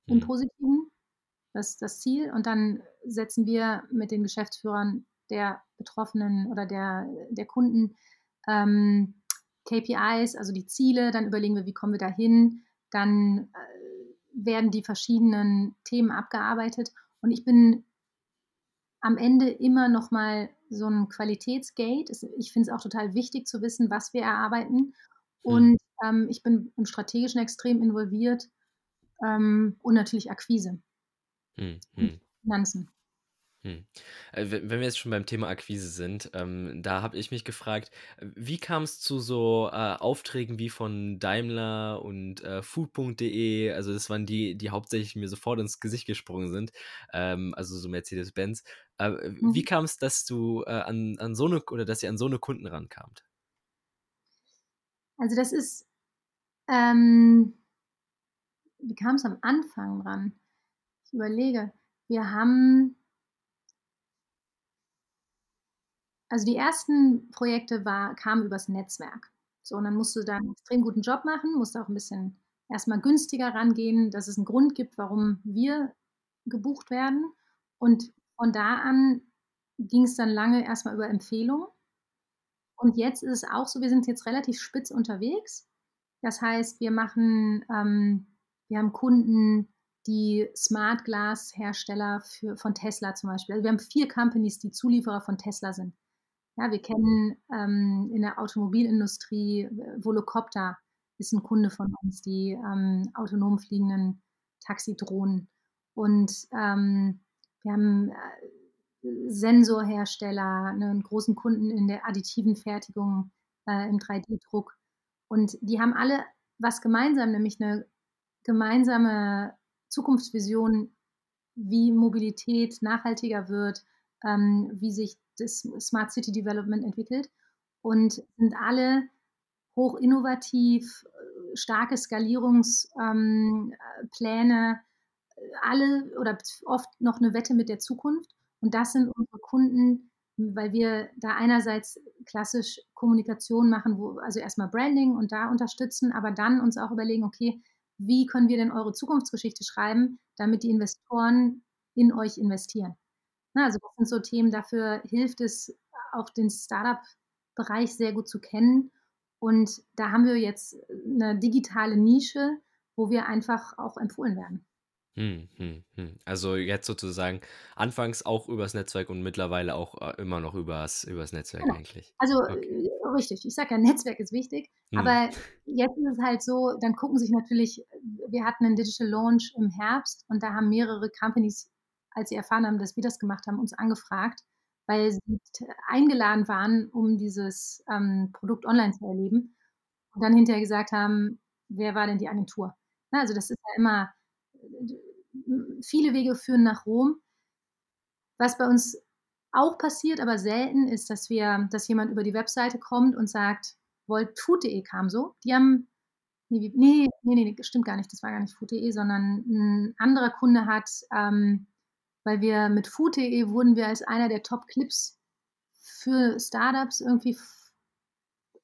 im Mhm. Positiven. Das ist das Ziel. Und dann setzen wir mit den Geschäftsführern der Betroffenen oder der der Kunden, ähm, KPIs, also die Ziele, dann überlegen wir, wie kommen wir dahin? Dann, äh, werden die verschiedenen Themen abgearbeitet und ich bin am Ende immer noch mal so 'n Qualitätsgate. Ich finde es auch total wichtig zu wissen, was wir erarbeiten Mhm. und, ähm, ich bin im Strategischen extrem involviert, ähm, und natürlich Akquise. Und mhm. Finanzen. Hm. Äh, wenn wir jetzt schon beim Thema Akquise sind, ähm, da habe ich mich gefragt, wie kam es zu so, äh, Aufträgen wie von Daimler und, äh, Food.de? Also, das waren die, die hauptsächlich mir sofort ins Gesicht gesprungen sind, ähm, also so Mercedes-Benz. Äh, wie Mhm. es, dass du, äh, an an so eine oder dass ihr an so eine Kunden rankamt? Also, das ist ähm wie kam's am Anfang ran? Ich überlege. Wir haben Also, die ersten Projekte war kamen übers Netzwerk. So, und dann musst du da 'n extrem guten Job machen, musst auch 'n bisschen erst mal günstiger rangehen, dass es 'n Grund gibt, warum wir gebucht werden. Und von da an ging's dann lange erst mal über Empfehlungen. Und jetzt ist es auch so, wir sind jetzt relativ spitz unterwegs. Das heißt, wir machen ähm, wir haben Kunden, die Smart-Glas-Hersteller für von Tesla zum Beispiel. Also, wir haben 4 Companies, die Zulieferer von Tesla sind. Ja, wir kennen, ähm, in der Automobilindustrie äh, Volocopter ist 'n Kunde von uns, die, ähm, autonom fliegenden Taxidrohnen. Und, ähm, wir haben, äh, Sensorhersteller, 'nen großen Kunden in der additiven Fertigung, äh, im 3D-Druck. Und die haben alle was gemeinsam, nämlich 'ne gemeinsame Zukunftsvision, wie Mobilität nachhaltiger wird, ähm, wie sich das Smart City Development entwickelt und sind alle hoch innovativ, äh, starke Skalierungs ähm, äh, Pläne, alle oder oft noch 'ne Wette mit der Zukunft. Und das sind unsere Kunden, weil wir da einerseits klassisch Kommunikation machen, wo also erst mal Branding und da unterstützen, aber dann uns auch überlegen: „Okay, wie können wir denn eure Zukunftsgeschichte schreiben, damit die Investoren in euch investieren?“ Ne, also das sind so Themen, dafür hilft es auch den Start-up-Bereich sehr gut zu kennen. Und da haben wir jetzt 'ne digitale Nische, wo wir einfach auch empfohlen werden. Hm, hm, hm. Also, jetzt sozusagen anfangs auch übers Netzwerk und mittlerweile auch, äh, immer noch übers übers Netzwerk Genau. eigentlich. Also, Okay. äh, richtig. Ich sage ja, Netzwerk ist wichtig, Mhm. aber jetzt ist es halt so, dann gucken sich natürlich wir hatten 'nen Digital Launch im Herbst und da haben mehrere Companies, als sie erfahren haben, dass wir das gemacht haben, uns angefragt, weil sie eingeladen waren, um dieses, ähm, Produkt online zu erleben und dann hinterher gesagt haben: „Wer war denn die Agentur?“ Ne, also das ist ja immer viele Wege führen nach Rom. Was bei uns auch passiert, aber selten, ist, dass wir dass jemand über die Webseite kommt und sagt: „Wollt“ Food.de kam so. Die haben ne, ne, ne, ne, stimmt gar nicht, das war gar nicht Food.de, sondern 'n anderer Kunde hat, ähm weil wir mit Food.de wurden wir als einer der Top-Clips für Start-ups irgendwie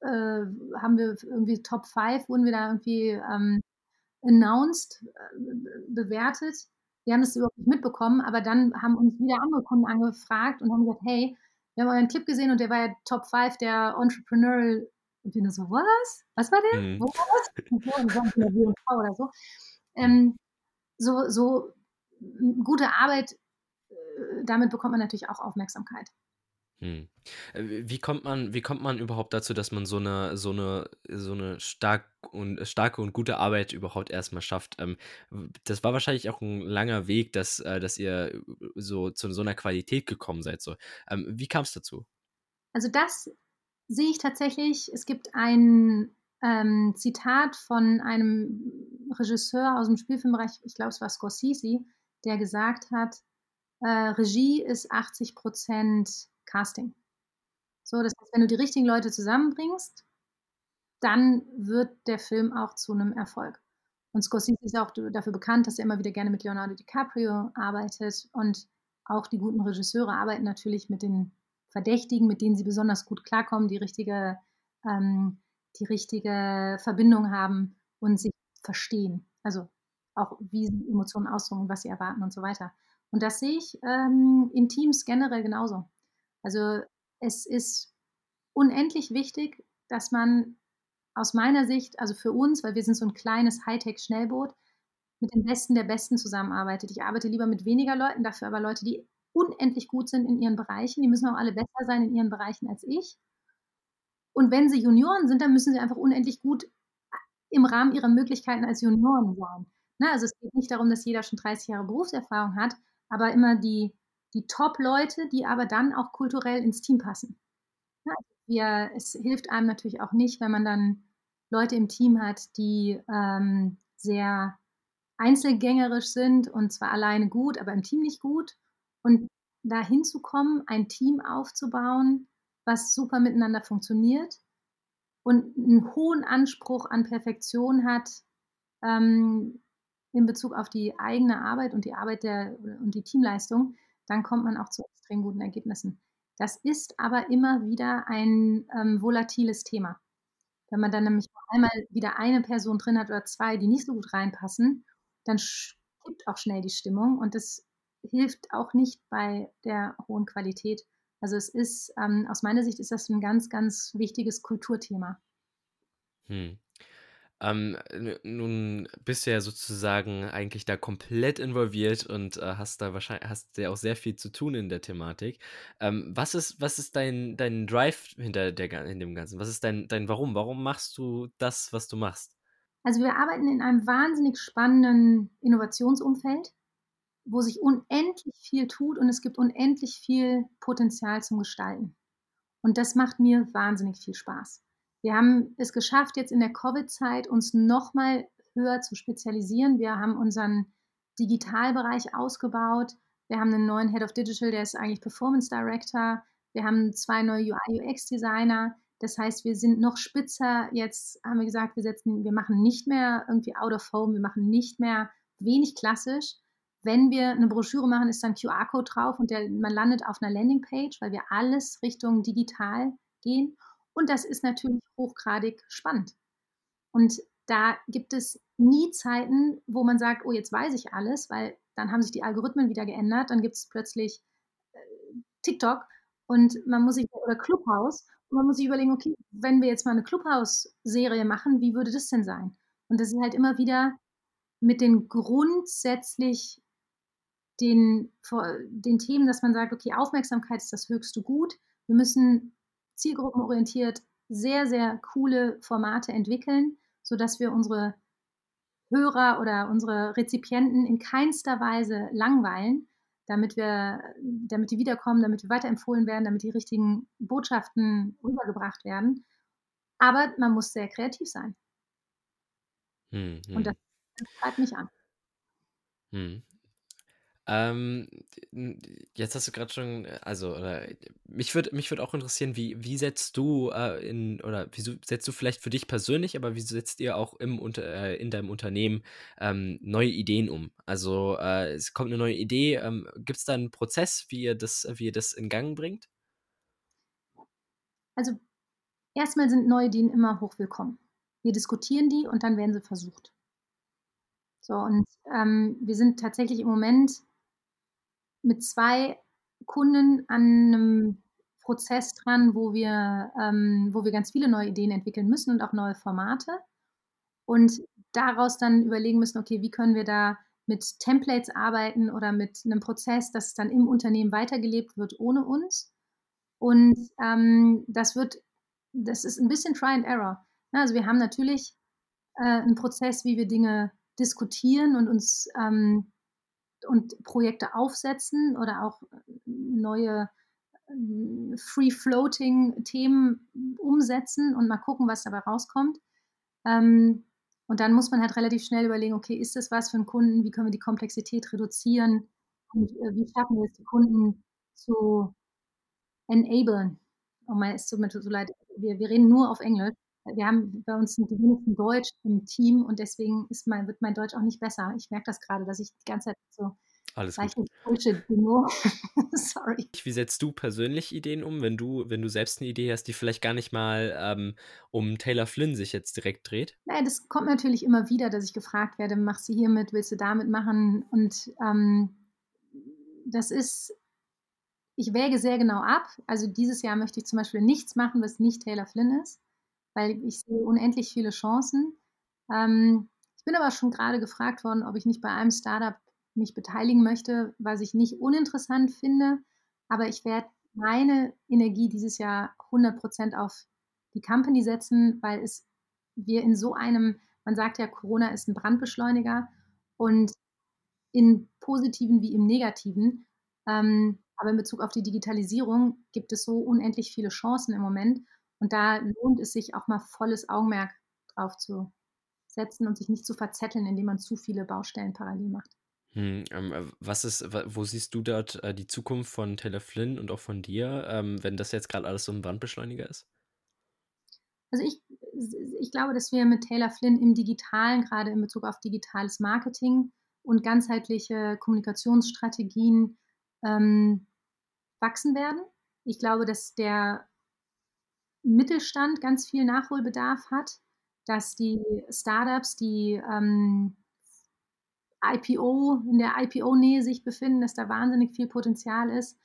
äh, haben wir irgendwie Top 5 wurden wir da irgendwie, ähm, announced, äh, be bewertet. Wir haben das überhaupt nicht mitbekommen, aber dann haben uns wieder andere Kunden angefragt und haben gesagt: „Hey, wir haben euren Clip gesehen und der war ja Top 5 der Entrepreneurial“ und wir nur so: „Was? Was war der? Mhm. Wo war das?“ oder so. Ähm, so so gute Arbeit, damit bekommt man natürlich auch Aufmerksamkeit. Mhm. Äh, wie kommt man wie kommt man überhaupt dazu, dass man so 'ne so 'ne so 'ne stark und starke und gute Arbeit überhaupt erst mal schafft? Ähm, das war wahrscheinlich auch 'n langer Weg, dass äh, dass ihr so zu so 'ner Qualität gekommen seid so. Ähm, wie kam's dazu? Also, das sehe ich tatsächlich es gibt ein, ähm, Zitat von einem Regisseur aus'm Spielfilmbereich, ich glaube, es war Scorsese, der gesagt hat, äh: „Regie ist 80 % Casting.“ So, das heißt, wenn du die richtigen Leute zusammenbringst, dann wird der Film auch zu 'nem Erfolg. Und Scorsese ist auch dafür bekannt, dass er immer wieder gerne mit Leonardo DiCaprio arbeitet und auch die guten Regisseure arbeiten natürlich mit den Verdächtigen, mit denen sie besonders gut klarkommen, die richtige ähm, die richtige Verbindung haben und sich verstehen. Also, auch wie sie Emotionen ausdrücken was sie erwarten und so weiter. Und das sehe ich, ähm, in Teams generell genauso. Also, es ist unendlich wichtig, dass man aus meiner Sicht also für uns, weil wir sind so 'n kleines Hightech-Schnellboot, mit den Besten der Besten zusammenarbeitet. Ich arbeite lieber mit weniger Leuten, dafür aber Leute, die unendlich gut sind in ihren Bereichen. Die müssen auch alle besser sein in ihren Bereichen als ich. Und wenn sie Junioren sind, dann müssen sie einfach unendlich gut im Rahmen ihrer Möglichkeiten als Junioren sein, ne? Also, es geht nicht darum, dass jeder schon 30 Jahre Berufserfahrung hat, aber immer die die Top-Leute, die aber dann auch kulturell ins Team passen. Ja, wir, es hilft einem natürlich auch nicht, wenn man dann Leute im Team hat, die ähm, sehr einzelgängerisch sind und zwar alleine gut, aber im Team nicht gut. Und da hinzukommen, ein Team aufzubauen, was super miteinander funktioniert und einen hohen Anspruch an Perfektion hat ähm, in Bezug auf die eigene Arbeit und die Arbeit der und die Teamleistung, dann kommt man auch zu extrem guten Ergebnissen. Das ist aber immer wieder ein ähm, volatiles Thema. Wenn man dann nämlich einmal wieder eine Person drin hat oder zwei, die nicht so gut reinpassen, dann kippt auch schnell die Stimmung und das hilft auch nicht bei der hohen Qualität. Also es ist, ähm, aus meiner Sicht ist das ein ganz, ganz wichtiges Kulturthema. Hm. Ähm, nun bist du ja sozusagen eigentlich da komplett involviert und äh, hast da wahrscheinlich hast ja auch sehr viel zu tun in der Thematik. Ähm, was ist, was ist dein, dein Drive hinter der, in dem Ganzen? Was ist dein, dein Warum? Warum machst du das, was du machst? Also wir arbeiten in einem wahnsinnig spannenden Innovationsumfeld, wo sich unendlich viel tut und es gibt unendlich viel Potenzial zum Gestalten. Und das macht mir wahnsinnig viel Spaß. Wir haben es geschafft, jetzt in der Covid-Zeit uns nochmal höher zu spezialisieren. Wir haben unseren Digitalbereich ausgebaut. Wir haben einen neuen Head of Digital, der ist eigentlich Performance Director. Wir haben zwei neue UI-UX-Designer. Das heißt, wir sind noch spitzer. Jetzt haben wir gesagt, wir setzen, wir machen nicht mehr irgendwie out of home, wir machen nicht mehr wenig klassisch. Wenn wir eine Broschüre machen, ist dann QR-Code drauf und der, man landet auf einer Landingpage, weil wir alles Richtung digital gehen. Und das ist natürlich hochgradig spannend. Und da gibt es nie Zeiten, wo man sagt, oh, jetzt weiß ich alles, weil dann haben sich die Algorithmen wieder geändert, dann gibt es plötzlich äh, TikTok und man muss sich, oder Clubhouse, und man muss sich überlegen, okay, wenn wir jetzt mal eine Clubhouse-Serie machen, wie würde das denn sein? Und das ist halt immer wieder mit den grundsätzlich den, den Themen, dass man sagt, okay, Aufmerksamkeit ist das höchste Gut. Wir müssen zielgruppenorientiert sehr, sehr coole Formate entwickeln, sodass wir unsere Hörer oder unsere Rezipienten in keinster Weise langweilen, damit wir, damit die wiederkommen, damit wir weiterempfohlen werden, damit die richtigen Botschaften rübergebracht werden. Aber man muss sehr kreativ sein. Hm, hm. Und das, treibt mich an. Hm. Ähm, jetzt hast du gerade schon, also, oder mich würde mich würd auch interessieren, wie, wie setzt du äh, in, oder wie setzt du vielleicht für dich persönlich, aber wie setzt ihr auch im, unter, äh, in deinem Unternehmen ähm, neue Ideen um? Also äh, es kommt eine neue Idee, ähm, gibt es da einen Prozess, wie ihr das, wie ihr das in Gang bringt? Also erstmal sind neue Ideen immer hochwillkommen. Wir diskutieren die und dann werden sie versucht. So, und ähm, wir sind tatsächlich im Moment mit zwei Kunden an einem Prozess dran, wo wir, ähm, wo wir ganz viele neue Ideen entwickeln müssen und auch neue Formate. Und daraus dann überlegen müssen, okay, wie können wir da mit Templates arbeiten oder mit einem Prozess, dass es dann im Unternehmen weitergelebt wird ohne uns. Und ähm, das wird, das ist ein bisschen Try and Error. Also wir haben natürlich äh, einen Prozess, wie wir Dinge diskutieren und uns ähm, und Projekte aufsetzen oder auch neue äh, Free-Floating-Themen umsetzen und mal gucken, was dabei rauskommt. Ähm, und dann muss man halt relativ schnell überlegen, okay, ist das was für einen Kunden? Wie können wir die Komplexität reduzieren? Und äh, wie schaffen wir es, die Kunden zu enablen? Oh mein, es tut mir so leid, wir, wir reden nur auf Englisch wir haben bei uns die wenigsten Deutsch im Team und deswegen ist mein, wird mein Deutsch auch nicht besser. Ich merke das gerade, dass ich die ganze Zeit so alles gut. Sorry. Wie setzt du persönlich Ideen um, wenn du, wenn du selbst eine Idee hast, die vielleicht gar nicht mal ähm, um Taylor Flynn sich jetzt direkt dreht? Naja, das kommt natürlich immer wieder, dass ich gefragt werde, machst du hiermit, willst du damit machen? Und ähm, das ist, ich wäge sehr genau ab. Also dieses Jahr möchte ich zum Beispiel nichts machen, was nicht Taylor Flynn ist weil ich sehe unendlich viele Chancen. Ähm, ich bin aber schon gerade gefragt worden, ob ich nicht bei einem Startup mich beteiligen möchte, was ich nicht uninteressant finde. Aber ich werde meine Energie dieses Jahr 100% auf die Company setzen, weil es wir in so einem, man sagt ja, Corona ist ein Brandbeschleuniger und in positiven wie im negativen ähm, Aber in Bezug auf die Digitalisierung gibt es so unendlich viele Chancen im Moment. Und da lohnt es sich auch mal volles Augenmerk drauf zu setzen und sich nicht zu verzetteln, indem man zu viele Baustellen parallel macht. Hm, ähm, äh, was ist, wo siehst du dort äh, die Zukunft von Taylor Flynn und auch von dir, ähm, wenn das jetzt gerade alles so ein Wandbeschleuniger ist? Also ich, ich glaube, dass wir mit Taylor Flynn im Digitalen, gerade in Bezug auf digitales Marketing und ganzheitliche Kommunikationsstrategien ähm, wachsen werden. Ich glaube, dass der Mittelstand ganz viel Nachholbedarf hat, dass die Startups, die ähm, IPO, in der IPO-Nähe sich befinden, dass da wahnsinnig viel Potenzial ist.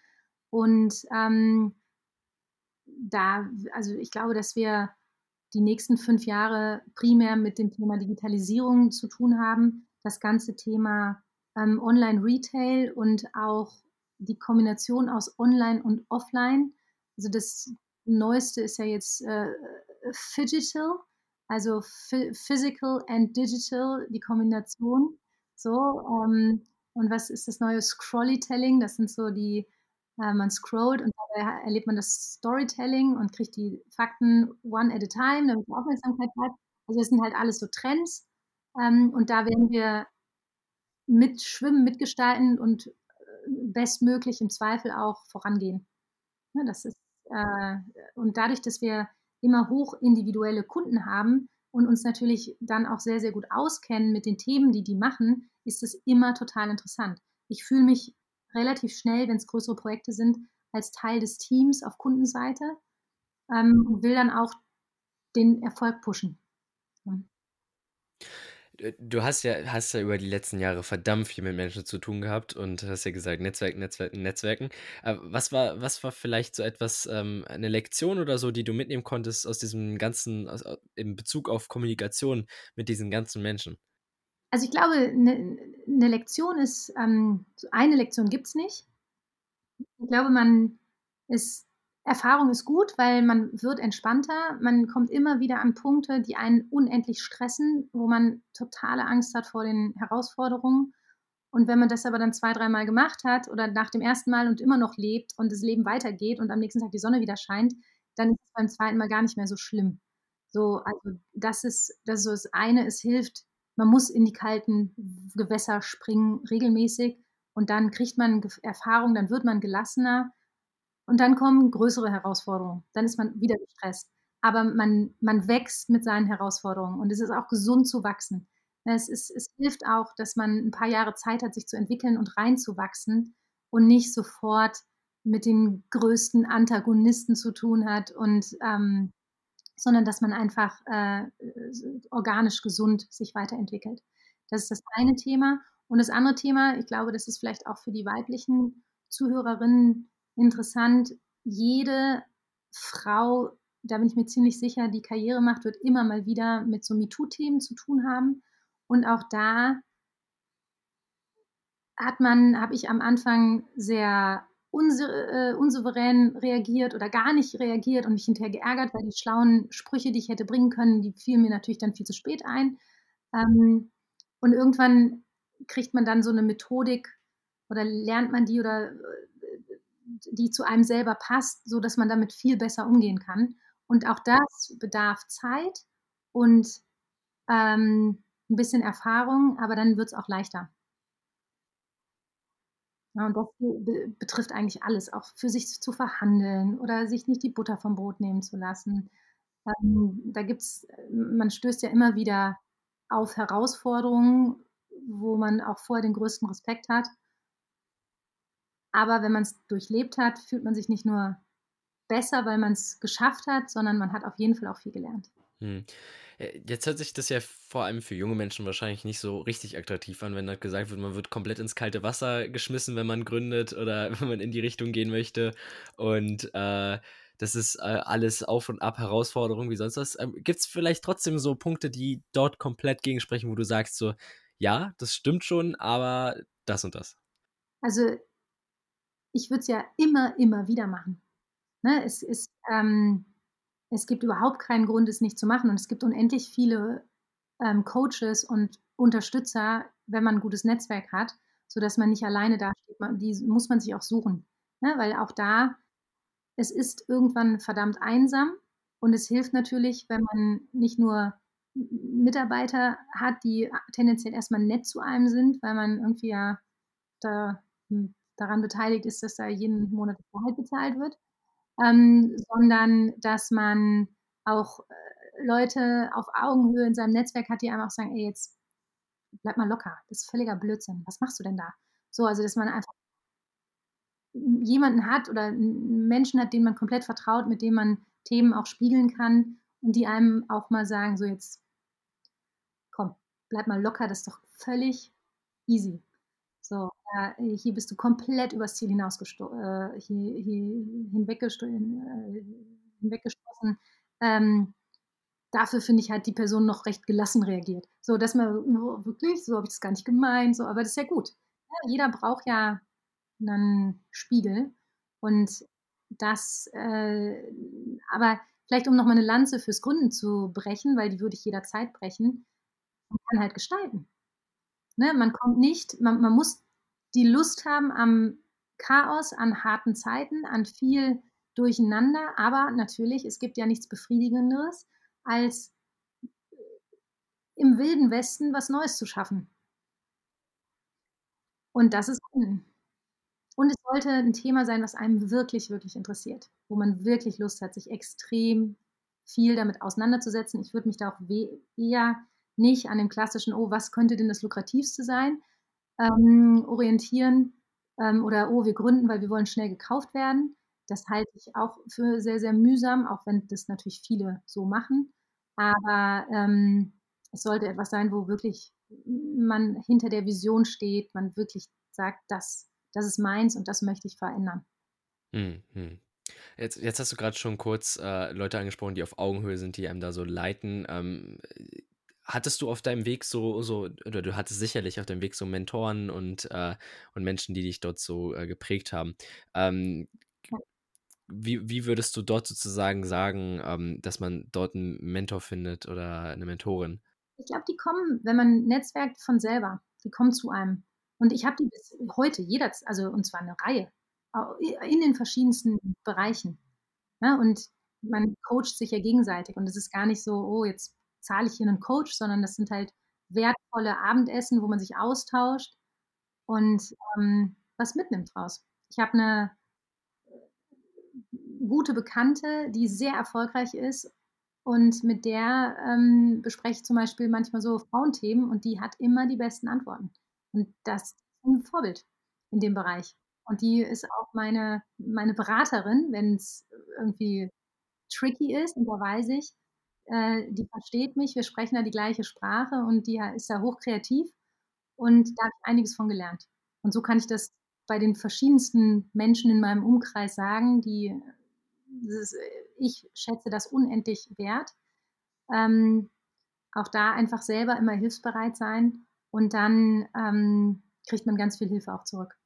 Und ähm, da, also ich glaube, dass wir die nächsten fünf Jahre primär mit dem Thema Digitalisierung zu tun haben. Das ganze Thema ähm, Online-Retail und auch die Kombination aus Online und Offline. Also das Neueste ist ja jetzt äh, Phygital, also Physical and Digital, die Kombination. So, ähm, und was ist das neue Scrollytelling? Das sind so die, äh, man scrollt und dabei erlebt man das Storytelling und kriegt die Fakten one at a time, damit man Aufmerksamkeit hat. Also das sind halt alles so Trends. Ähm, und da werden wir mitschwimmen, mitgestalten und äh, bestmöglich im Zweifel auch vorangehen. Ja, das ist, äh, und dadurch, dass wir immer hoch individuelle Kunden haben und uns natürlich dann auch sehr, sehr gut auskennen mit den Themen, die die machen, ist es immer total interessant. Ich fühle mich relativ schnell, wenn es größere Projekte sind, als Teil des Teams auf Kundenseite ähm, und will dann auch den Erfolg pushen. Ja. Äh, du hast ja, hast ja über die letzten Jahre verdammt viel mit Menschen zu tun gehabt und hast ja gesagt, Netzwerken, Netzwerken, Netzwerken. was war, was war vielleicht so etwas, ähm, eine Lektion oder so, die du mitnehmen konntest aus diesem ganzen, aus, in Bezug auf Kommunikation mit diesen ganzen Menschen? Also ich glaube, eine ne Lektion ist, ähm, eine Lektion gibt es nicht. Ich glaube, man ist Erfahrung ist gut, weil man wird entspannter. Man kommt immer wieder an Punkte, die einen unendlich stressen, wo man totale Angst hat vor den Herausforderungen. Und wenn man das aber dann zwei, dreimal gemacht hat oder nach dem ersten Mal und immer noch lebt und das Leben weitergeht und am nächsten Tag die Sonne wieder scheint, dann ist es beim zweiten Mal gar nicht mehr so schlimm. So, also das ist, das ist so das eine, es hilft, man muss in die kalten Gewässer springen regelmäßig und dann kriegt man Erfahrung, dann wird man gelassener und dann kommen größere Herausforderungen. Dann ist man wieder gestresst. Aber man, man wächst mit seinen Herausforderungen und es ist auch gesund zu wachsen. Es, ist, es hilft auch, dass man ein paar Jahre Zeit hat, sich zu entwickeln und reinzuwachsen und nicht sofort mit den größten Antagonisten zu tun hat und ähm, sondern dass man einfach äh, organisch gesund sich weiterentwickelt. Das ist das eine Thema. Und das andere Thema, ich glaube, das ist vielleicht auch für die weiblichen Zuhörerinnen interessant, jede Frau, da bin ich mir ziemlich sicher, die Karriere macht, wird immer mal wieder mit so MeToo-Themen zu tun haben. Und auch da hat man, habe ich am Anfang sehr äh, unsouverän reagiert oder gar nicht reagiert und mich hinterher geärgert, weil die schlauen Sprüche, die ich hätte bringen können, die fielen mir natürlich dann viel zu spät ein. Ähm, und irgendwann kriegt man dann so eine Methodik oder lernt man die oder die zu einem selber passt, so dass man damit viel besser umgehen kann. Und auch das bedarf Zeit und ähm, ein bisschen Erfahrung, aber dann wird es auch leichter. Ja, und das betrifft eigentlich alles, auch für sich zu verhandeln oder sich nicht die Butter vom Brot nehmen zu lassen. Ähm, da gibt's, man stößt ja immer wieder auf Herausforderungen, wo man auch vorher den größten Respekt hat. Aber wenn man es durchlebt hat, fühlt man sich nicht nur besser, weil man es geschafft hat, sondern man hat auf jeden Fall auch viel gelernt. Hm. Äh, jetzt hört sich das ja vor allem für junge Menschen wahrscheinlich nicht so richtig attraktiv an, wenn da gesagt wird, man wird komplett ins kalte Wasser geschmissen, wenn man gründet oder wenn man in die Richtung gehen möchte. Und äh, das ist äh, alles auf und ab Herausforderungen wie sonst was. Ähm, Gibt es vielleicht trotzdem so Punkte, die dort komplett gegensprechen, wo du sagst so, ja, das stimmt schon, aber das und das? Also ich würde es ja immer, immer wieder machen. Ne? Es, ist, ähm, es gibt überhaupt keinen Grund, es nicht zu machen. Und es gibt unendlich viele ähm, Coaches und Unterstützer, wenn man ein gutes Netzwerk hat, sodass man nicht alleine dasteht. Man, die muss man sich auch suchen. Ne, weil auch da es ist irgendwann verdammt einsam und es hilft natürlich, wenn man nicht nur Mitarbeiter hat, die tendenziell erstmal nett zu einem sind, weil man irgendwie ja da hm, daran beteiligt ist, dass da jeden Monat das Gehalt bezahlt wird, ähm, sondern dass man auch, äh, Leute auf Augenhöhe in seinem Netzwerk hat, die einem auch sagen: „Ey, jetzt bleib mal locker. Das ist völliger Blödsinn. Was machst du denn da?“ So, also, dass man einfach jemanden hat oder 'n Menschen hat, dem man komplett vertraut, mit dem man Themen auch spiegeln kann und die einem auch mal sagen: „So, jetzt komm, bleib mal locker, das ist doch völlig easy. So, äh, hier bist du komplett übers Ziel hinausgesto äh, hi hi hinweggesto äh, hinweggestoßen. Ähm, dafür finde ich halt die Person noch recht gelassen reagiert. So, dass man oh, wirklich? So habe ich das gar nicht gemeint, so, aber das ist ja gut. Ja, jeder braucht ja 'nen Spiegel und das, äh aber vielleicht, um noch mal 'ne Lanze fürs Gründen zu brechen, weil die würde ich jederzeit brechen, man kann halt gestalten. Ne, man kommt nicht man man muss die Lust haben am Chaos, an harten Zeiten, an viel Durcheinander, aber natürlich, es gibt ja nichts Befriedigenderes, als im Wilden Westen was Neues zu schaffen. Und das ist Gründen. Und es sollte 'n Thema sein, was einem wirklich, wirklich interessiert, wo man wirklich Lust hat, sich extrem viel damit auseinanderzusetzen. Ich würde mich da auch eher nicht an dem klassischen: „Oh, was könnte denn das Lukrativste sein?“, ähm, orientieren, ähm, oder: „Oh, wir gründen, weil wir wollen schnell gekauft werden.“ Das halte ich auch für sehr, sehr mühsam, auch wenn das natürlich viele so machen. Aber, ähm, es sollte etwas sein, wo wirklich man hinter der Vision steht, man wirklich sagt: „Das das ist meins und das möchte ich verändern.“ Mhm, mhm. Jetzt jetzt hast du grad schon kurz, äh, Leute angesprochen, die auf Augenhöhe sind, die einem da so leiten. Ähm, äh, hattest du auf deinem Weg so so oder du hattest sicherlich auf deinem Weg so Mentoren und, äh und Menschen, die dich dort so, äh, geprägt haben. Ähm, Ja. wie wie würdest du dort sozusagen sagen, ähm, dass man dort 'n Mentor findet oder 'ne Mentorin? Ich glaube, die kommen, wenn man netzwerkt, von selber. Die kommen zu einem. Und ich habe die bis heute jederz also, und zwar 'ne Reihe, in den verschiedensten Bereichen, ne? Und man coacht sich ja gegenseitig und es ist gar nicht so: „Oh, jetzt zahle ich hier 'nen Coach“, sondern das sind halt wertvolle Abendessen, wo man sich austauscht und, ähm, was mitnimmt draus. Ich habe 'ne gute Bekannte, die sehr erfolgreich ist und mit der, ähm, bespreche ich zum Beispiel manchmal so Frauenthemen und die hat immer die besten Antworten. Und das 'n Vorbild in dem Bereich. Und die ist auch meine meine Beraterin, wenn's irgendwie tricky ist und da weiß ich, äh, die versteht mich, wir sprechen da die gleiche Sprache und die ist da hochkreativ und da habe ich einiges von gelernt. Und so kann ich das bei den verschiedensten Menschen in meinem Umkreis sagen, die das ich schätze das unendlich wert. Ähm, auch da einfach selber immer hilfsbereit sein und dann, ähm, kriegt man ganz viel Hilfe auch zurück.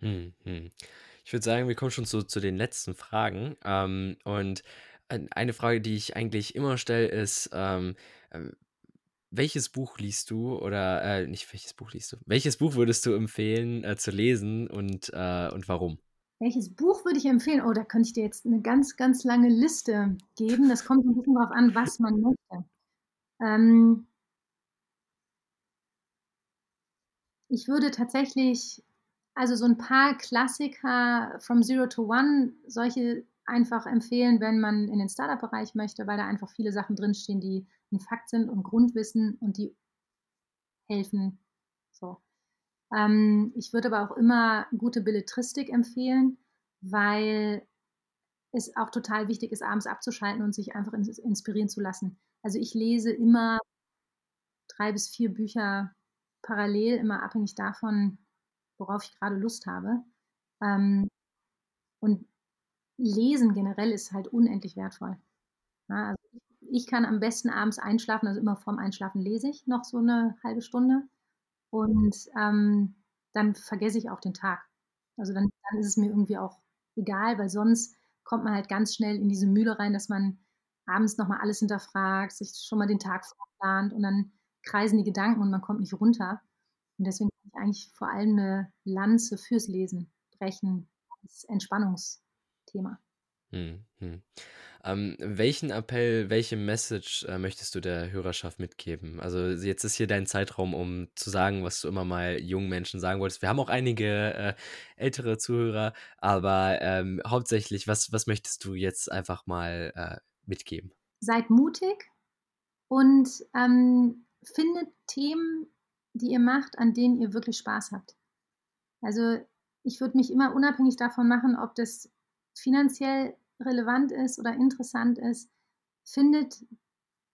Mhm, mhm. Ich würde sagen, wir kommen schon zu zu den letzten Fragen. Ähm, und eine Frage, die ich eigentlich immer stelle, ist, ähm, ähm, welches Buch liest du oder, äh, nicht welches Buch liest du welches Buch würdest du empfehlen, äh, zu lesen und, äh und warum? Welches Buch würde ich empfehlen? Oh, da könnte ich dir jetzt 'ne ganz, ganz lange Liste geben. Das kommt 'n bisschen drauf an, was man möchte. Ähm Ich würde tatsächlich also, so 'n paar Klassiker, „From Zero to One“, solche einfach empfehlen, wenn man in den Start-up-Bereich möchte, weil da einfach viele Sachen drinstehen, die 'n Fakt sind und Grundwissen und die helfen, so. Ähm, ich würde aber auch immer gute Belletristik empfehlen, weil es auch total wichtig ist, abends abzuschalten und sich einfach ins inspirieren zu lassen. Also, ich lese immer 3 bis 4 Bücher parallel, immer abhängig davon, worauf ich grade Lust habe. Ähm, und Lesen generell ist halt unendlich wertvoll. Ne, also, ich kann am besten abends einschlafen, also, immer vorm Einschlafen lese ich noch so 'ne 1/2 Stunde und, ähm, dann vergesse ich auch den Tag. Also, dann dann ist es mir irgendwie auch egal, weil sonst kommt man halt ganz schnell in diese Mühle rein, dass man abends noch mal alles hinterfragt, sich schon mal den Tag vorplant und dann kreisen die Gedanken und man kommt nicht runter. Und deswegen kann ich eigentlich vor allem 'ne Lanze fürs Lesen brechen. das Entspannungsthema. Hm, hm. Ähm, welchen Appell, welche Message äh, möchtest du der Hörerschaft mitgeben? Also jetzt ist hier dein Zeitraum, um zu sagen, was du immer mal jungen Menschen sagen wolltest. Wir haben auch einige äh, ältere Zuhörer, aber ähm, hauptsächlich, was, was möchtest du jetzt einfach mal äh, mitgeben? Seid mutig und ähm, findet Themen, die ihr macht, an denen ihr wirklich Spaß habt. Also ich würde mich immer unabhängig davon machen, ob das finanziell relevant ist oder interessant ist, findet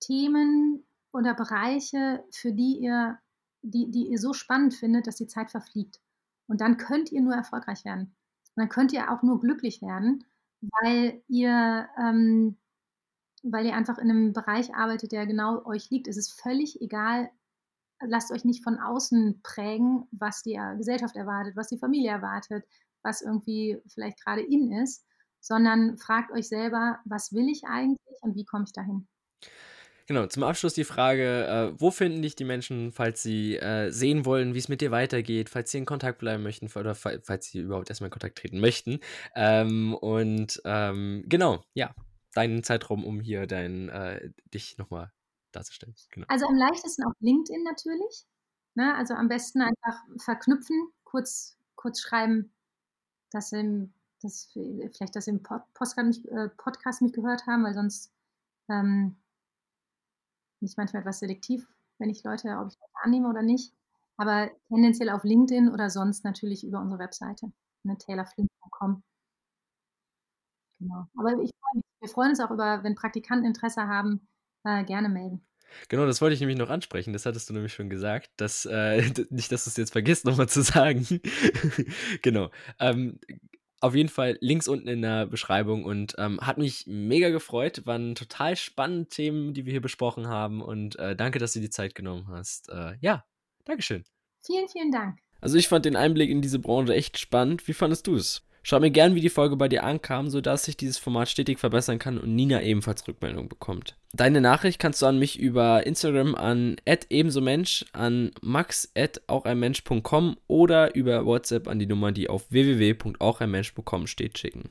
Themen oder Bereiche, für die ihr, die, die ihr so spannend findet, dass die Zeit verfliegt. Und dann könnt ihr nur erfolgreich werden. Und dann könnt ihr auch nur glücklich werden, weil ihr, ähm, weil ihr einfach in einem Bereich arbeitet, der genau euch liegt. Es ist völlig egal, lasst euch nicht von außen prägen, was die Gesellschaft erwartet, was die Familie erwartet, was irgendwie vielleicht gerade in ist, sondern fragt euch selber, was will ich eigentlich und wie komme ich dahin? Genau, zum Abschluss die Frage, äh, wo finden dich die Menschen, falls sie äh, sehen wollen, wie es mit dir weitergeht, falls sie in Kontakt bleiben möchten oder falls sie überhaupt erstmal in Kontakt treten möchten. Ähm, und ähm, genau, ja, deinen Zeitraum, um hier dein, äh, dich nochmal darzustellen. Genau. Also am leichtesten auf LinkedIn natürlich. Ne? Also am besten einfach verknüpfen, kurz, kurz schreiben, dass im dass vielleicht das im äh, Podcast mich gehört haben, weil sonst ähm, bin ich manchmal etwas selektiv, wenn ich Leute, ob ich Leute annehme oder nicht. Aber tendenziell auf LinkedIn oder sonst natürlich über unsere Webseite, ne, taylorflint.com. Genau. Aber ich wir freuen uns auch über, wenn Praktikanten Interesse haben, äh, gerne melden. Genau, das wollte ich nämlich noch ansprechen. Das hattest du nämlich schon gesagt. Dass, äh, nicht, dass du es jetzt vergisst, nochmal zu sagen. genau. Ähm, auf jeden Fall Links unten in der Beschreibung und ähm, hat mich mega gefreut. Waren total spannende Themen, die wir hier besprochen haben und äh, danke, dass du die Zeit genommen hast. Äh, ja, Dankeschön. Vielen, vielen Dank. Also ich fand den Einblick in diese Branche echt spannend. Wie fandest du es? Schau mir gern, wie die Folge bei dir ankam, sodass sich dieses Format stetig verbessern kann und Nina ebenfalls Rückmeldung bekommt. Deine Nachricht kannst du an mich über Instagram an ebensomensch, an max auch oder über WhatsApp an die Nummer, die auf www.aucheinmensch.com steht, schicken.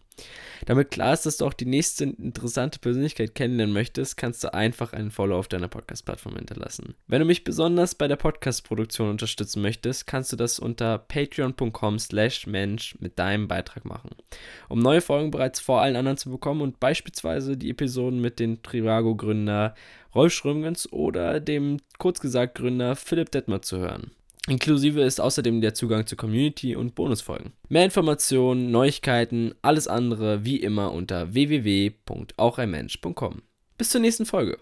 Damit klar ist, dass du auch die nächste interessante Persönlichkeit kennenlernen möchtest, kannst du einfach einen Follow auf deiner Podcast-Plattform hinterlassen. Wenn du mich besonders bei der Podcast-Produktion unterstützen möchtest, kannst du das unter patreon.com slash Mensch mit deinem Beitrag machen. Um neue Folgen bereits vor allen anderen zu bekommen und beispielsweise die Episoden mit den Trivago-Gründer Rolf Schrömgens oder dem kurz gesagt Gründer Philipp Detmer zu hören. Inklusive ist außerdem der Zugang zur Community und Bonusfolgen. Mehr Informationen, Neuigkeiten, alles andere wie immer unter www.aucheinmensch.com. Bis zur nächsten Folge.